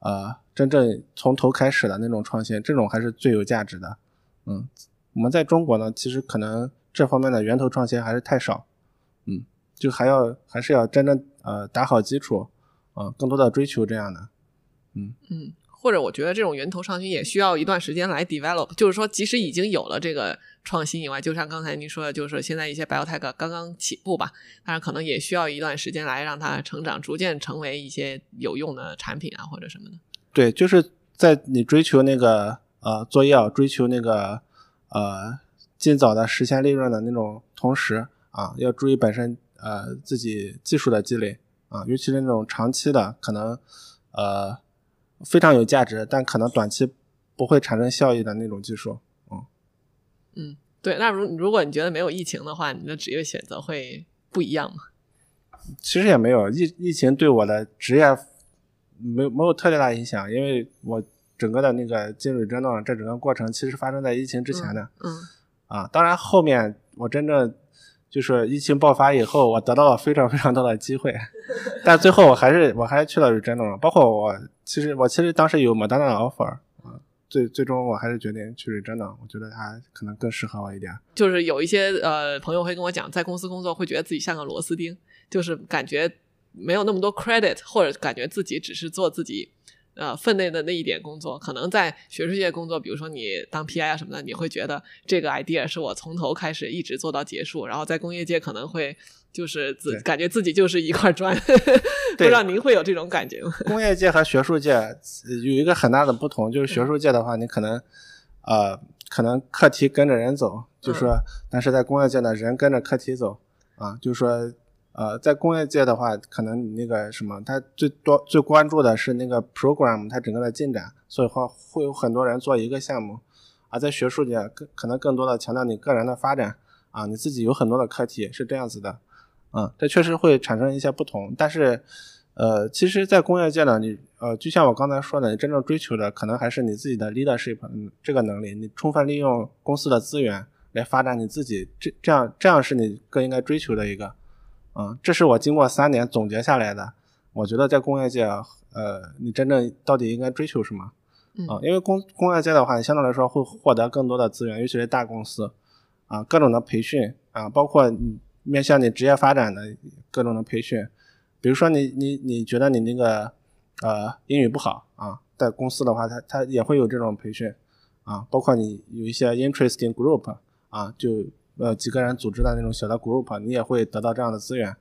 呃真正从头开始的那种创新，这种还是最有价值的。嗯，我们在中国呢，其实可能这方面的源头创新还是太少，嗯，就还要还是要真正呃打好基础，啊、更多的追求这样的，嗯，或者我觉得这种源头创新也需要一段时间来 develop，就是说，即使已经有了这个创新以外，就像刚才您说的，就是现在一些 biotech 刚刚起步吧，当然可能也需要一段时间来让它成长，逐渐成为一些有用的产品啊或者什么的。对，就是在你追求那个呃做药、追求那个呃尽早的实现利润的那种同时啊，要注意本身呃自己技术的积累啊，尤其是那种长期的可能呃非常有价值，但可能短期不会产生效益的那种技术。嗯嗯，对。那如如果你觉得没有疫情的话，你的职业选择会不一样吗？其实也没有疫疫情对我的职业没有没有特别大影响，因为我整个的那个进入真正这整个过程其实发生在疫情之前的。嗯啊，当然后面我真正就是疫情爆发以后，我得到了非常非常多的机会，但最后我还是我还是去了 Regeneron，包括我其实我其实当时有麦当娜的 offer 啊，最最终我还是决定去 Regeneron，我觉得它可能更适合我一点。就是有一些呃朋友会跟我讲，在公司工作会觉得自己像个螺丝钉，就是感觉没有那么多 credit，或者感觉自己只是做自己呃分内的那一点工作。可能在学术界工作，比如说你当 PI 啊什么的，你会觉得这个 idea 是我从头开始一直做到结束。然后在工业界可能会就是自感觉自己就是一块砖，不知道您会有这种感觉吗？工业界和学术界呃有一个很大的不同，就是学术界的话，你可能呃可能课题跟着人走，就是说，但是在工业界呢，人跟着课题走啊，就是说呃在工业界的话，可能你那个什么，他最多最关注的是那个 program 它整个的进展，所以话会有很多人做一个项目，而在学术界更可能更多的强调你个人的发展啊，你自己有很多的课题是这样子的。嗯，这确实会产生一些不同，但是，呃，其实，在工业界呢，你呃，就像我刚才说的，你真正追求的可能还是你自己的 leadership 嗯这个能力，你充分利用公司的资源来发展你自己，这这样这样是你更应该追求的一个，嗯，这是我经过三年总结下来的，我觉得在工业界，呃，你真正到底应该追求什么？嗯啊，因为工工业界的话，你相对来说会获得更多的资源，尤其是大公司，啊，各种的培训啊，包括你面向你职业发展的各种的培训，比如说你你你觉得你那个呃英语不好啊，在公司的话，它它也会有这种培训啊，包括你有一些 interesting group 啊，就呃几个人组织的那种小的 group，你也会得到这样的资源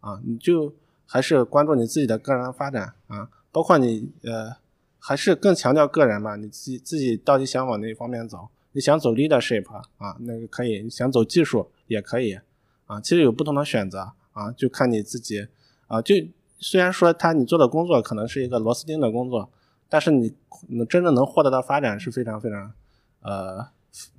啊，你就还是关注你自己的个人发展啊，包括你呃还是更强调个人嘛，你自己自己到底想往哪一方面走？你想走 leadership 啊，那个可以；想走技术也可以啊。其实有不同的选择啊，就看你自己啊。就虽然说他你做的工作可能是一个螺丝钉的工作，但是你你真正能获得到发展是非常非常呃，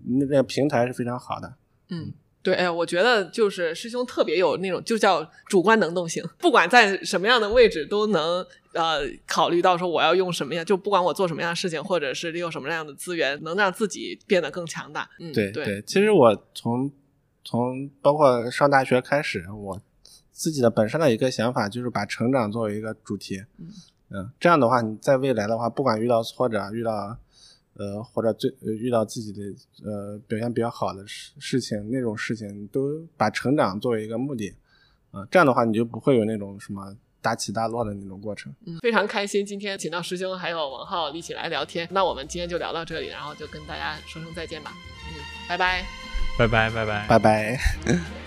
那个平台是非常好的。嗯，对，哎，我觉得就是师兄特别有那种就叫主观能动性，不管在什么样的位置都能呃考虑到说我要用什么样，就不管我做什么样的事情，或者是利用什么样的资源，能让自己变得更强大。嗯，对对，其实我从从包括上大学开始，我自己的本身的一个想法就是把成长作为一个主题。嗯嗯，这样的话，你在未来的话，不管遇到挫折，遇到呃或者最呃遇到自己的呃表现比较好的事事情，那种事情，都把成长作为一个目的。啊、这样的话，你就不会有那种什么大起大落的那种过程。嗯，非常开心今天请到师兄还有王浩一起来聊天。那我们今天就聊到这里，然后就跟大家说声再见吧。嗯，拜拜。拜拜拜拜。拜拜。